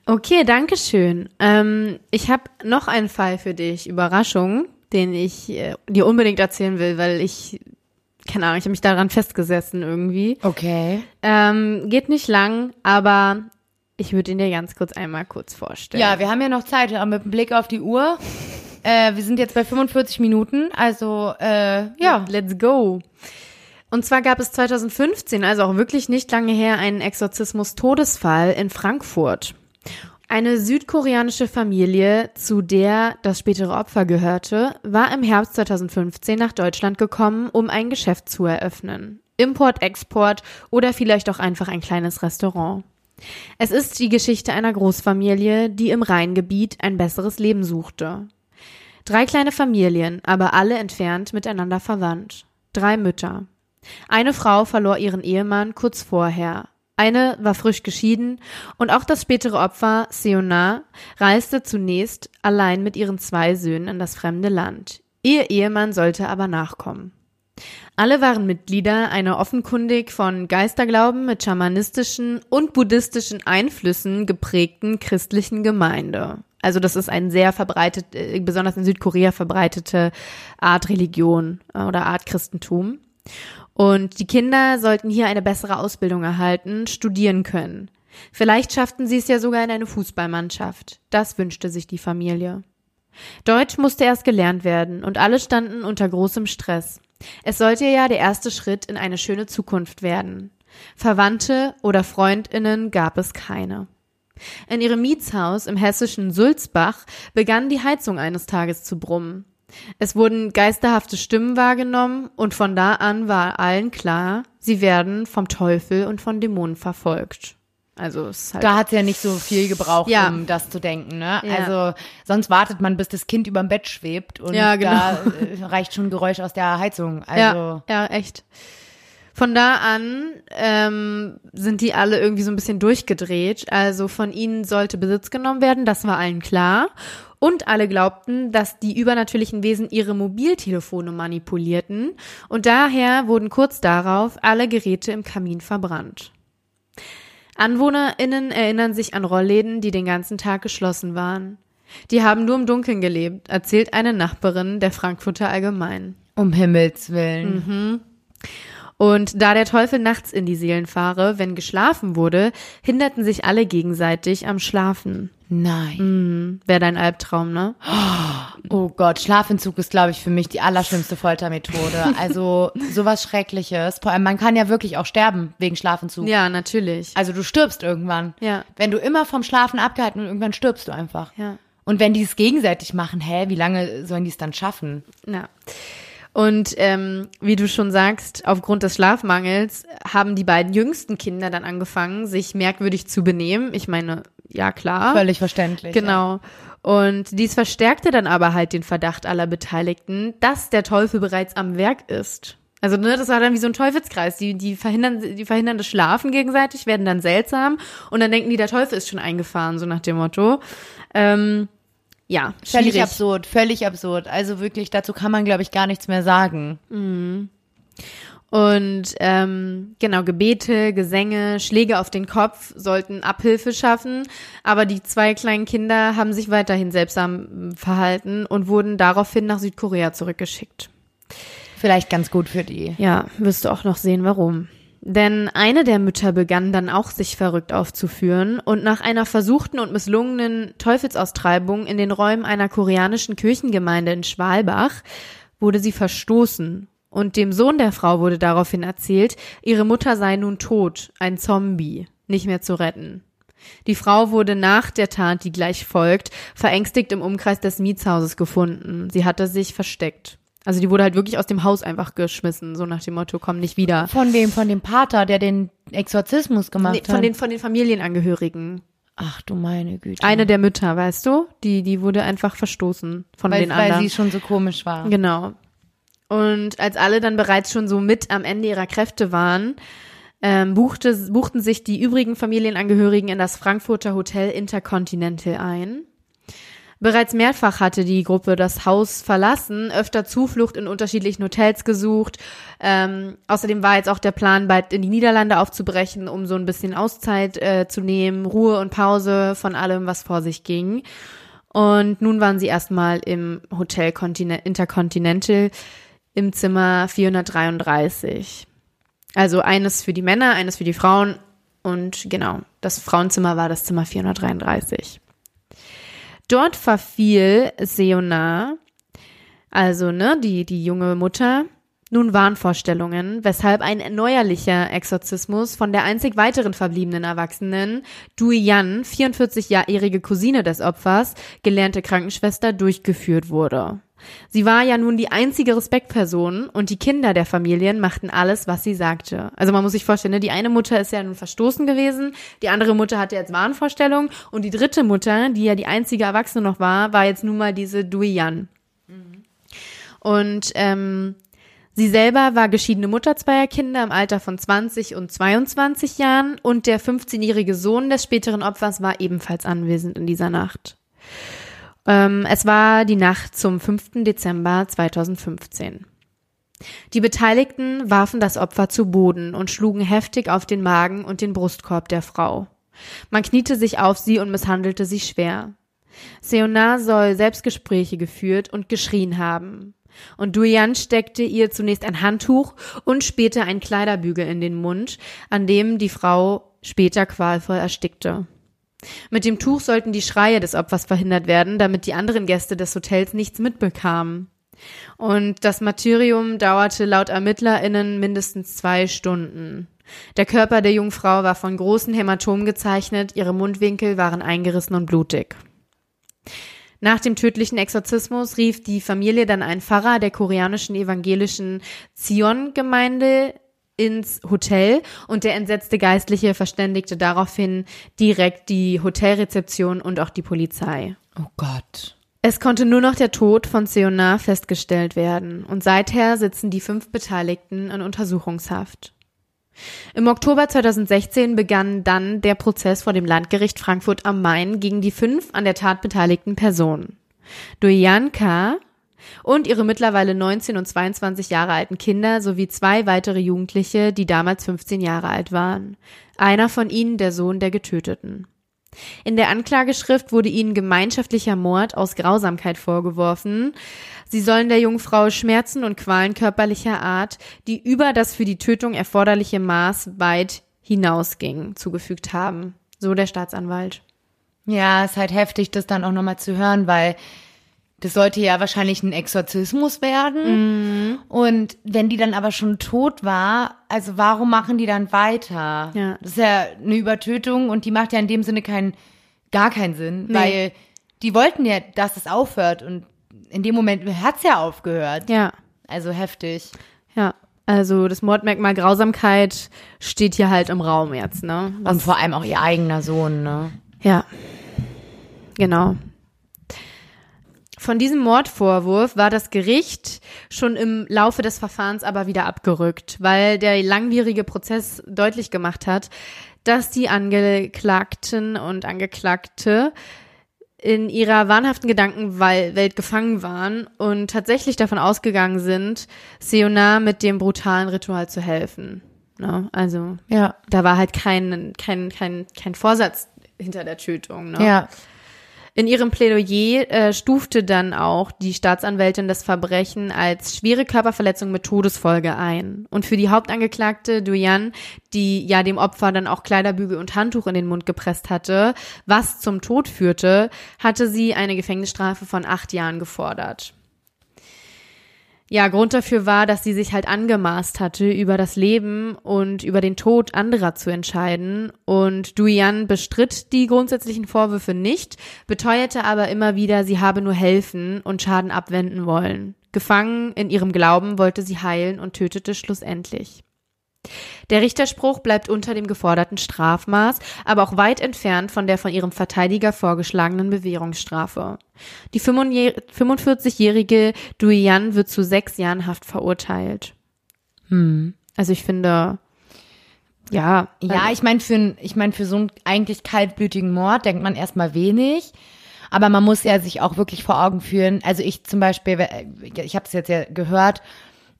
Okay, danke schön. Ähm, ich habe noch einen Fall für dich, Überraschung, den ich äh, dir unbedingt erzählen will, weil ich, keine Ahnung, ich habe mich daran festgesessen irgendwie. Okay. Ähm, geht nicht lang, aber ich würde ihn dir ganz kurz einmal kurz vorstellen. Ja, wir haben ja noch Zeit, aber mit dem Blick auf die Uhr. Äh, wir sind jetzt bei 45 Minuten, also äh, ja. Let's go. Und zwar gab es 2015, also auch wirklich nicht lange her, einen Exorzismus-Todesfall in Frankfurt. Eine südkoreanische Familie, zu der das spätere Opfer gehörte, war im Herbst 2015 nach Deutschland gekommen, um ein Geschäft zu eröffnen. Import, Export oder vielleicht auch einfach ein kleines Restaurant. Es ist die Geschichte einer Großfamilie, die im Rheingebiet ein besseres Leben suchte. Drei kleine Familien, aber alle entfernt miteinander verwandt. Drei Mütter. Eine Frau verlor ihren Ehemann kurz vorher. Eine war frisch geschieden und auch das spätere Opfer, Seona, reiste zunächst allein mit ihren zwei Söhnen in das fremde Land. Ihr Ehemann sollte aber nachkommen. Alle waren Mitglieder einer offenkundig von Geisterglauben mit schamanistischen und buddhistischen Einflüssen geprägten christlichen Gemeinde. Also das ist ein sehr verbreitet, äh, besonders in Südkorea verbreitete Art Religion äh, oder Art Christentum. Und die Kinder sollten hier eine bessere Ausbildung erhalten, studieren können. Vielleicht schafften sie es ja sogar in eine Fußballmannschaft. Das wünschte sich die Familie. Deutsch musste erst gelernt werden und alle standen unter großem Stress. Es sollte ja der erste Schritt in eine schöne Zukunft werden. Verwandte oder Freundinnen gab es keine. In ihrem Mietshaus im hessischen Sulzbach begann die Heizung eines Tages zu brummen. Es wurden geisterhafte Stimmen wahrgenommen und von da an war allen klar, sie werden vom Teufel und von Dämonen verfolgt. Also es halt Da hat ja nicht so viel gebraucht, Ja. um das zu denken, ne? Ja. Also sonst wartet man, bis das Kind überm Bett schwebt und Ja, genau. da äh, reicht schon Geräusch aus der Heizung. Also Ja, ja, echt. Von da an ähm, sind die alle irgendwie so ein bisschen durchgedreht. Also von ihnen sollte Besitz genommen werden, das war allen klar. Und alle glaubten, dass die übernatürlichen Wesen ihre Mobiltelefone manipulierten. Und daher wurden kurz darauf alle Geräte im Kamin verbrannt. AnwohnerInnen erinnern sich an Rollläden, die den ganzen Tag geschlossen waren. Die haben nur im Dunkeln gelebt, erzählt eine Nachbarin der Frankfurter Allgemein. um Himmels Willen. Mhm. Und da der Teufel nachts in die Seelen fahre, wenn geschlafen wurde, hinderten sich alle gegenseitig am Schlafen. Nein. Hm, Wäre dein Albtraum, ne? Oh Gott, Schlafentzug ist, glaube ich, für mich die allerschlimmste Foltermethode. Also sowas Schreckliches. Vor allem, man kann ja wirklich auch sterben wegen Schlafentzug. Ja, natürlich. Also du stirbst irgendwann. Ja. Wenn du immer vom Schlafen abgehalten und irgendwann stirbst du einfach. Ja. Und wenn die es gegenseitig machen, hä, wie lange sollen die es dann schaffen? Ja. Und ähm, wie du schon sagst, aufgrund des Schlafmangels haben die beiden jüngsten Kinder dann angefangen, sich merkwürdig zu benehmen. Ich meine, ja klar. Völlig verständlich. Ja. Genau. Und dies verstärkte dann aber halt den Verdacht aller Beteiligten, dass der Teufel bereits am Werk ist. Also, ne, das war dann wie so ein Teufelskreis. Die, die verhindern, die verhindern das Schlafen gegenseitig, werden dann seltsam und dann denken die, der Teufel ist schon eingefahren, so nach dem Motto. Ähm, ja, Völlig schwierig. absurd, völlig absurd. Also wirklich, dazu kann man, glaube ich, gar nichts mehr sagen. Und ähm, genau, Gebete, Gesänge, Schläge auf den Kopf sollten Abhilfe schaffen, aber die zwei kleinen Kinder haben sich weiterhin seltsam verhalten und wurden daraufhin nach Südkorea zurückgeschickt. Vielleicht ganz gut für die. Ja, wirst du auch noch sehen, warum. Denn eine der Mütter begann dann auch sich verrückt aufzuführen und nach einer versuchten und misslungenen Teufelsaustreibung in den Räumen einer koreanischen Kirchengemeinde in Schwalbach wurde sie verstoßen Und dem Sohn der Frau wurde daraufhin erzählt, ihre Mutter sei nun tot, ein Zombie, nicht mehr zu retten. Die Frau wurde nach der Tat, die gleich folgt, verängstigt im Umkreis des Mietshauses gefunden. Sie hatte sich versteckt. Also die wurde halt wirklich aus dem Haus einfach geschmissen, so nach dem Motto, komm nicht wieder. Von wem? Von dem Pater, der den Exorzismus gemacht Nee, hat? von den, von den Familienangehörigen. Ach du meine Güte. Eine der Mütter, weißt du? Die, die wurde einfach verstoßen von weil, den weil anderen. sie schon so komisch war. Genau. Und als alle dann bereits schon so mit am Ende ihrer Kräfte waren, ähm, buchte, buchten sich die übrigen Familienangehörigen in das Frankfurter Hotel Intercontinental ein. Bereits mehrfach hatte die Gruppe das Haus verlassen, öfter Zuflucht in unterschiedlichen Hotels gesucht. Ähm, außerdem war jetzt auch der Plan, bald in die Niederlande aufzubrechen, um so ein bisschen Auszeit äh, zu nehmen, Ruhe und Pause von allem, was vor sich ging. Und nun waren sie erstmal im Hotel Continen Intercontinental im Zimmer 433. Also eines für die Männer, eines für die Frauen und genau, das Frauenzimmer war das Zimmer 433. Dort verfiel Seona, also ne, die, die junge Mutter, nun Wahnvorstellungen, weshalb ein erneuerlicher Exorzismus von der einzig weiteren verbliebenen Erwachsenen, Dui Yan, 44-jährige Cousine des Opfers, gelernte Krankenschwester, durchgeführt wurde. Sie war ja nun die einzige Respektperson und die Kinder der Familien machten alles, was sie sagte. Also man muss sich vorstellen, ne, die eine Mutter ist ja nun verstoßen gewesen, die andere Mutter hatte jetzt Wahnvorstellungen und die dritte Mutter, die ja die einzige Erwachsene noch war, war jetzt nun mal diese Dui Yan. Und ähm, sie selber war geschiedene Mutter zweier Kinder im Alter von 20 und 22 Jahren und der 15-jährige Sohn des späteren Opfers war ebenfalls anwesend in dieser Nacht. Ähm, es war die Nacht zum 5. Dezember 2015. Die Beteiligten warfen das Opfer zu Boden und schlugen heftig auf den Magen und den Brustkorb der Frau. Man kniete sich auf sie und misshandelte sie schwer. Seona soll Selbstgespräche geführt und geschrien haben. Und Duyan steckte ihr zunächst ein Handtuch und später ein Kleiderbügel in den Mund, an dem die Frau später qualvoll erstickte. Mit dem Tuch sollten die Schreie des Opfers verhindert werden, damit die anderen Gäste des Hotels nichts mitbekamen. Und das Martyrium dauerte laut ErmittlerInnen mindestens zwei Stunden. Der Körper der jungen Frau war von großen Hämatomen gezeichnet, ihre Mundwinkel waren eingerissen und blutig. Nach dem tödlichen Exorzismus rief die Familie dann einen Pfarrer der koreanischen evangelischen Zion-Gemeinde ins Hotel und der entsetzte Geistliche verständigte daraufhin direkt die Hotelrezeption und auch die Polizei. Oh Gott. Es konnte nur noch der Tod von Seonar festgestellt werden und seither sitzen die fünf Beteiligten in Untersuchungshaft. Im Oktober 2016 begann dann der Prozess vor dem Landgericht Frankfurt am Main gegen die fünf an der Tat beteiligten Personen. Doyan K. und ihre mittlerweile 19 und 22 Jahre alten Kinder sowie zwei weitere Jugendliche, die damals 15 Jahre alt waren. Einer von ihnen der Sohn der Getöteten. In der Anklageschrift wurde ihnen gemeinschaftlicher Mord aus Grausamkeit vorgeworfen. Sie sollen der jungen Frau Schmerzen und Qualen körperlicher Art, die über das für die Tötung erforderliche Maß weit hinausgingen, zugefügt haben. So der Staatsanwalt. Ja, ist halt heftig, das dann auch nochmal zu hören, weil das sollte ja wahrscheinlich ein Exorzismus werden. Und wenn die dann aber schon tot war, also warum machen die dann weiter? Ja. Das ist ja eine Übertötung und die macht ja in dem Sinne keinen, gar keinen Sinn, weil die wollten ja, dass es aufhört und in dem Moment hat's ja aufgehört. Ja, Also heftig. ja. Also das Mordmerkmal Grausamkeit steht hier halt im Raum jetzt, ne? Und vor allem auch ihr eigener Sohn, ne? Ja, genau. Von diesem Mordvorwurf war das Gericht schon im Laufe des Verfahrens aber wieder abgerückt, weil der langwierige Prozess deutlich gemacht hat, dass die Angeklagten und Angeklagte in ihrer wahnhaften Gedankenwelt gefangen waren und tatsächlich davon ausgegangen sind, Seona mit dem brutalen Ritual zu helfen. Ne? Also Ja. da war halt kein, kein, kein, kein Vorsatz hinter der Tötung. Ne? Ja. In ihrem Plädoyer äh, stufte dann auch die Staatsanwältin das Verbrechen als schwere Körperverletzung mit Todesfolge ein. Und für die Hauptangeklagte Duyan, die ja dem Opfer dann auch Kleiderbügel und Handtuch in den Mund gepresst hatte, was zum Tod führte, hatte sie eine Gefängnisstrafe von acht Jahren gefordert. Ja, Grund dafür war, dass sie sich halt angemaßt hatte, über das Leben und über den Tod anderer zu entscheiden. Und Duyan bestritt die grundsätzlichen Vorwürfe nicht, beteuerte aber immer wieder, sie habe nur helfen und Schaden abwenden wollen. Gefangen in ihrem Glauben wollte sie heilen und tötete schlussendlich. Der Richterspruch bleibt unter dem geforderten Strafmaß, aber auch weit entfernt von der von ihrem Verteidiger vorgeschlagenen Bewährungsstrafe. Die 45-jährige Duyan wird zu sechs Jahren Haft verurteilt. Hm. Also ich finde, ja. Ja, ich meine, für, ich mein, für so einen eigentlich kaltblütigen Mord denkt man erstmal wenig. Aber man muss ja sich auch wirklich vor Augen führen. Also ich zum Beispiel, ich habe es jetzt ja gehört,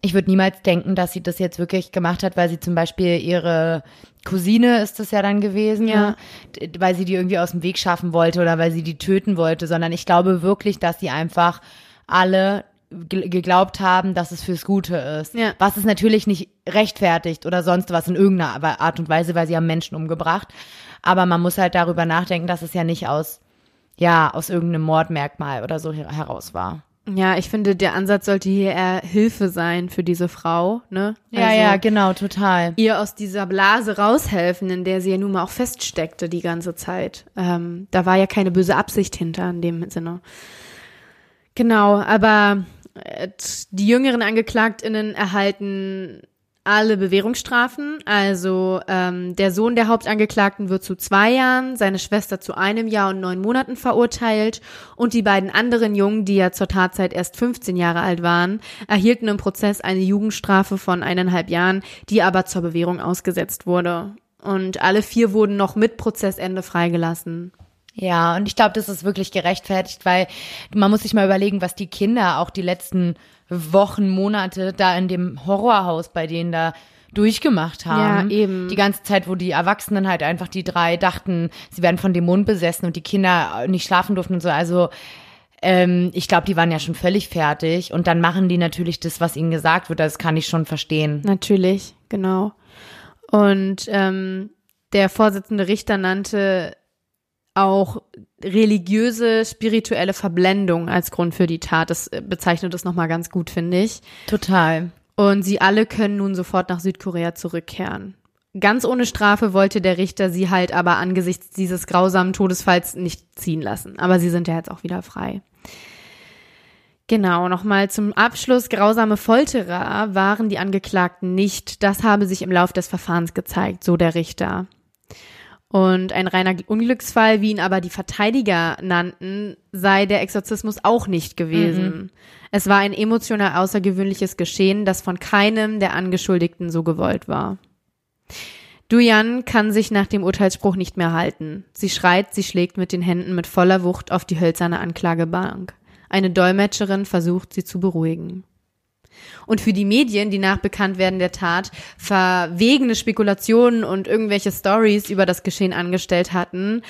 ich würde niemals denken, dass sie das jetzt wirklich gemacht hat, weil sie zum Beispiel ihre Cousine ist das ja dann gewesen, ja. Ne? weil sie die irgendwie aus dem Weg schaffen wollte oder weil sie die töten wollte, sondern ich glaube wirklich, dass sie einfach alle geglaubt haben, dass es fürs Gute ist. Ja. Was es natürlich nicht rechtfertigt oder sonst was in irgendeiner Art und Weise, weil sie haben Menschen umgebracht. Aber man muss halt darüber nachdenken, dass es ja nicht aus, ja, aus irgendeinem Mordmerkmal oder so heraus war. Ja, ich finde, der Ansatz sollte hier eher Hilfe sein für diese Frau, ne? Ja, also ja, genau, total. Ihr aus dieser Blase raushelfen, in der sie ja nun mal auch feststeckte die ganze Zeit. Ähm, da war ja keine böse Absicht hinter in dem Sinne. Genau, aber äh, die jüngeren AngeklagtInnen erhalten alle Bewährungsstrafen. Also ähm, der Sohn der Hauptangeklagten wird zu zwei Jahren, seine Schwester zu einem Jahr und neun Monaten verurteilt und die beiden anderen Jungen, die ja zur Tatzeit erst 15 Jahre alt waren, erhielten im Prozess eine Jugendstrafe von eineinhalb Jahren, die aber zur Bewährung ausgesetzt wurde. Und alle vier wurden noch mit Prozessende freigelassen. Ja, und ich glaube, das ist wirklich gerechtfertigt, weil man muss sich mal überlegen, was die Kinder auch die letzten Wochen, Monate da in dem Horrorhaus bei denen da durchgemacht haben. Ja, eben. Die ganze Zeit, wo die Erwachsenen halt einfach die drei dachten, sie werden von Dämonen besessen und die Kinder nicht schlafen durften und so. Also ähm, ich glaube, die waren ja schon völlig fertig und dann machen die natürlich das, was ihnen gesagt wird. Das kann ich schon verstehen. Natürlich, genau. Und ähm, der Vorsitzende Richter nannte auch religiöse, spirituelle Verblendung als Grund für die Tat. Das äh, bezeichnet das nochmal ganz gut, finde ich. Total. Und sie alle können nun sofort nach Südkorea zurückkehren. Ganz ohne Strafe wollte der Richter sie halt aber angesichts dieses grausamen Todesfalls nicht ziehen lassen. Aber sie sind ja jetzt auch wieder frei. Genau, nochmal zum Abschluss. Grausame Folterer waren die Angeklagten nicht. Das habe sich im Lauf des Verfahrens gezeigt, so der Richter. Und ein reiner Unglücksfall, wie ihn aber die Verteidiger nannten, sei der Exorzismus auch nicht gewesen. Mhm. Es war ein emotional außergewöhnliches Geschehen, das von keinem der Angeschuldigten so gewollt war. Duyan kann sich nach dem Urteilsspruch nicht mehr halten. Sie schreit, sie schlägt mit den Händen mit voller Wucht auf die hölzerne Anklagebank. Eine Dolmetscherin versucht, sie zu beruhigen und für die Medien, die nach Bekanntwerden der Tat verwegene Spekulationen und irgendwelche Stories über das Geschehen angestellt hatten.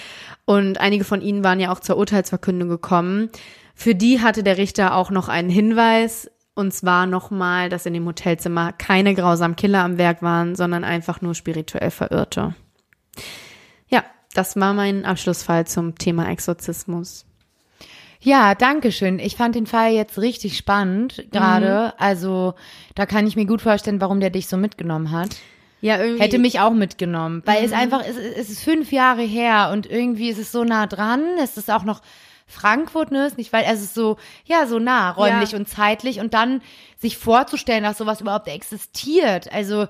Und einige von ihnen waren ja auch zur Urteilsverkündung gekommen. Für die hatte der Richter auch noch einen Hinweis, und zwar nochmal, dass in dem Hotelzimmer keine grausamen Killer am Werk waren, sondern einfach nur spirituell Verirrte. Ja, das war mein Abschlussfall zum Thema Exorzismus. Ja, danke schön. Ich fand den Fall jetzt richtig spannend gerade. Mhm. Also da kann ich mir gut vorstellen, warum der dich so mitgenommen hat. Ja, irgendwie. Hätte mich auch mitgenommen, weil mhm. es einfach, es, es ist fünf Jahre her und irgendwie ist es so nah dran. Es ist auch noch Frankfurt, ne? Ist nicht, weil es ist so, ja, so nah, räumlich ja. und zeitlich und dann sich vorzustellen, dass sowas überhaupt existiert. Also,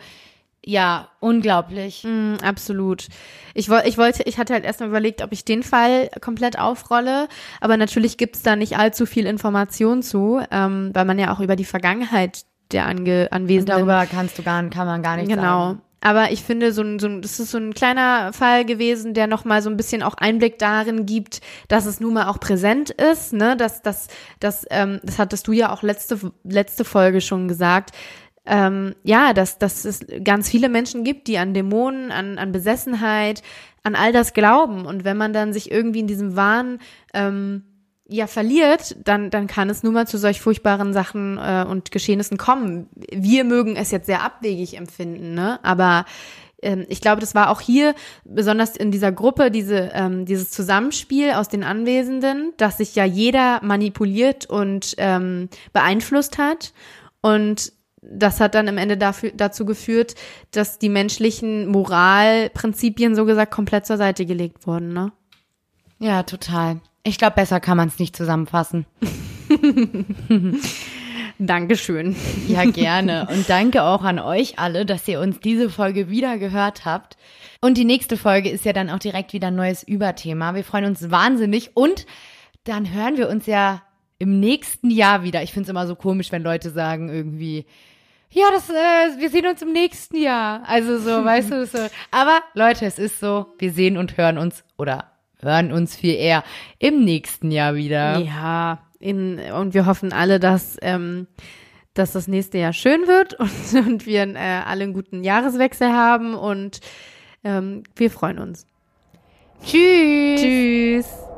ja, unglaublich. Mm, absolut. Ich, woll, ich wollte, ich hatte halt erstmal überlegt, ob ich den Fall komplett aufrolle, aber natürlich gibt's da nicht allzu viel Information zu, ähm, weil man ja auch über die Vergangenheit der Ange Anwesenden. Und darüber kannst du gar, kann man gar nicht genau. sagen. Genau. Aber ich finde, so ein, so ein, das ist so ein kleiner Fall gewesen, der nochmal so ein bisschen auch Einblick darin gibt, dass es nun mal auch präsent ist, ne, dass, dass, dass, ähm, das hattest du ja auch letzte, letzte Folge schon gesagt, ähm, ja, dass, dass es ganz viele Menschen gibt, die an Dämonen, an, an Besessenheit, an all das glauben. Und wenn man dann sich irgendwie in diesem Wahn ähm, ja verliert, dann, dann kann es nun mal zu solch furchtbaren Sachen äh, und Geschehnissen kommen. Wir mögen es jetzt sehr abwegig empfinden, ne? Aber ähm, ich glaube, das war auch hier besonders in dieser Gruppe diese ähm, dieses Zusammenspiel aus den Anwesenden, dass sich ja jeder manipuliert und ähm, beeinflusst hat Und das hat dann im Ende dafür, dazu geführt, dass die menschlichen Moralprinzipien so gesagt komplett zur Seite gelegt wurden, ne? Ja, total. Ich glaube, besser kann man es nicht zusammenfassen. Dankeschön. Ja, gerne. Und danke auch an euch alle, dass ihr uns diese Folge wieder gehört habt. Und die nächste Folge ist ja dann auch direkt wieder ein neues Überthema. Wir freuen uns wahnsinnig und dann hören wir uns ja im nächsten Jahr wieder. Ich finde es immer so komisch, wenn Leute sagen irgendwie, ja, das, äh, wir sehen uns im nächsten Jahr. Also so, weißt du, so. Aber Leute, es ist so, wir sehen und hören uns oder hören uns viel eher im nächsten Jahr wieder. Ja, in, und wir hoffen alle, dass, ähm, dass das nächste Jahr schön wird und, und wir äh, alle einen guten Jahreswechsel haben und ähm, wir freuen uns. Tschüss. Tschüss.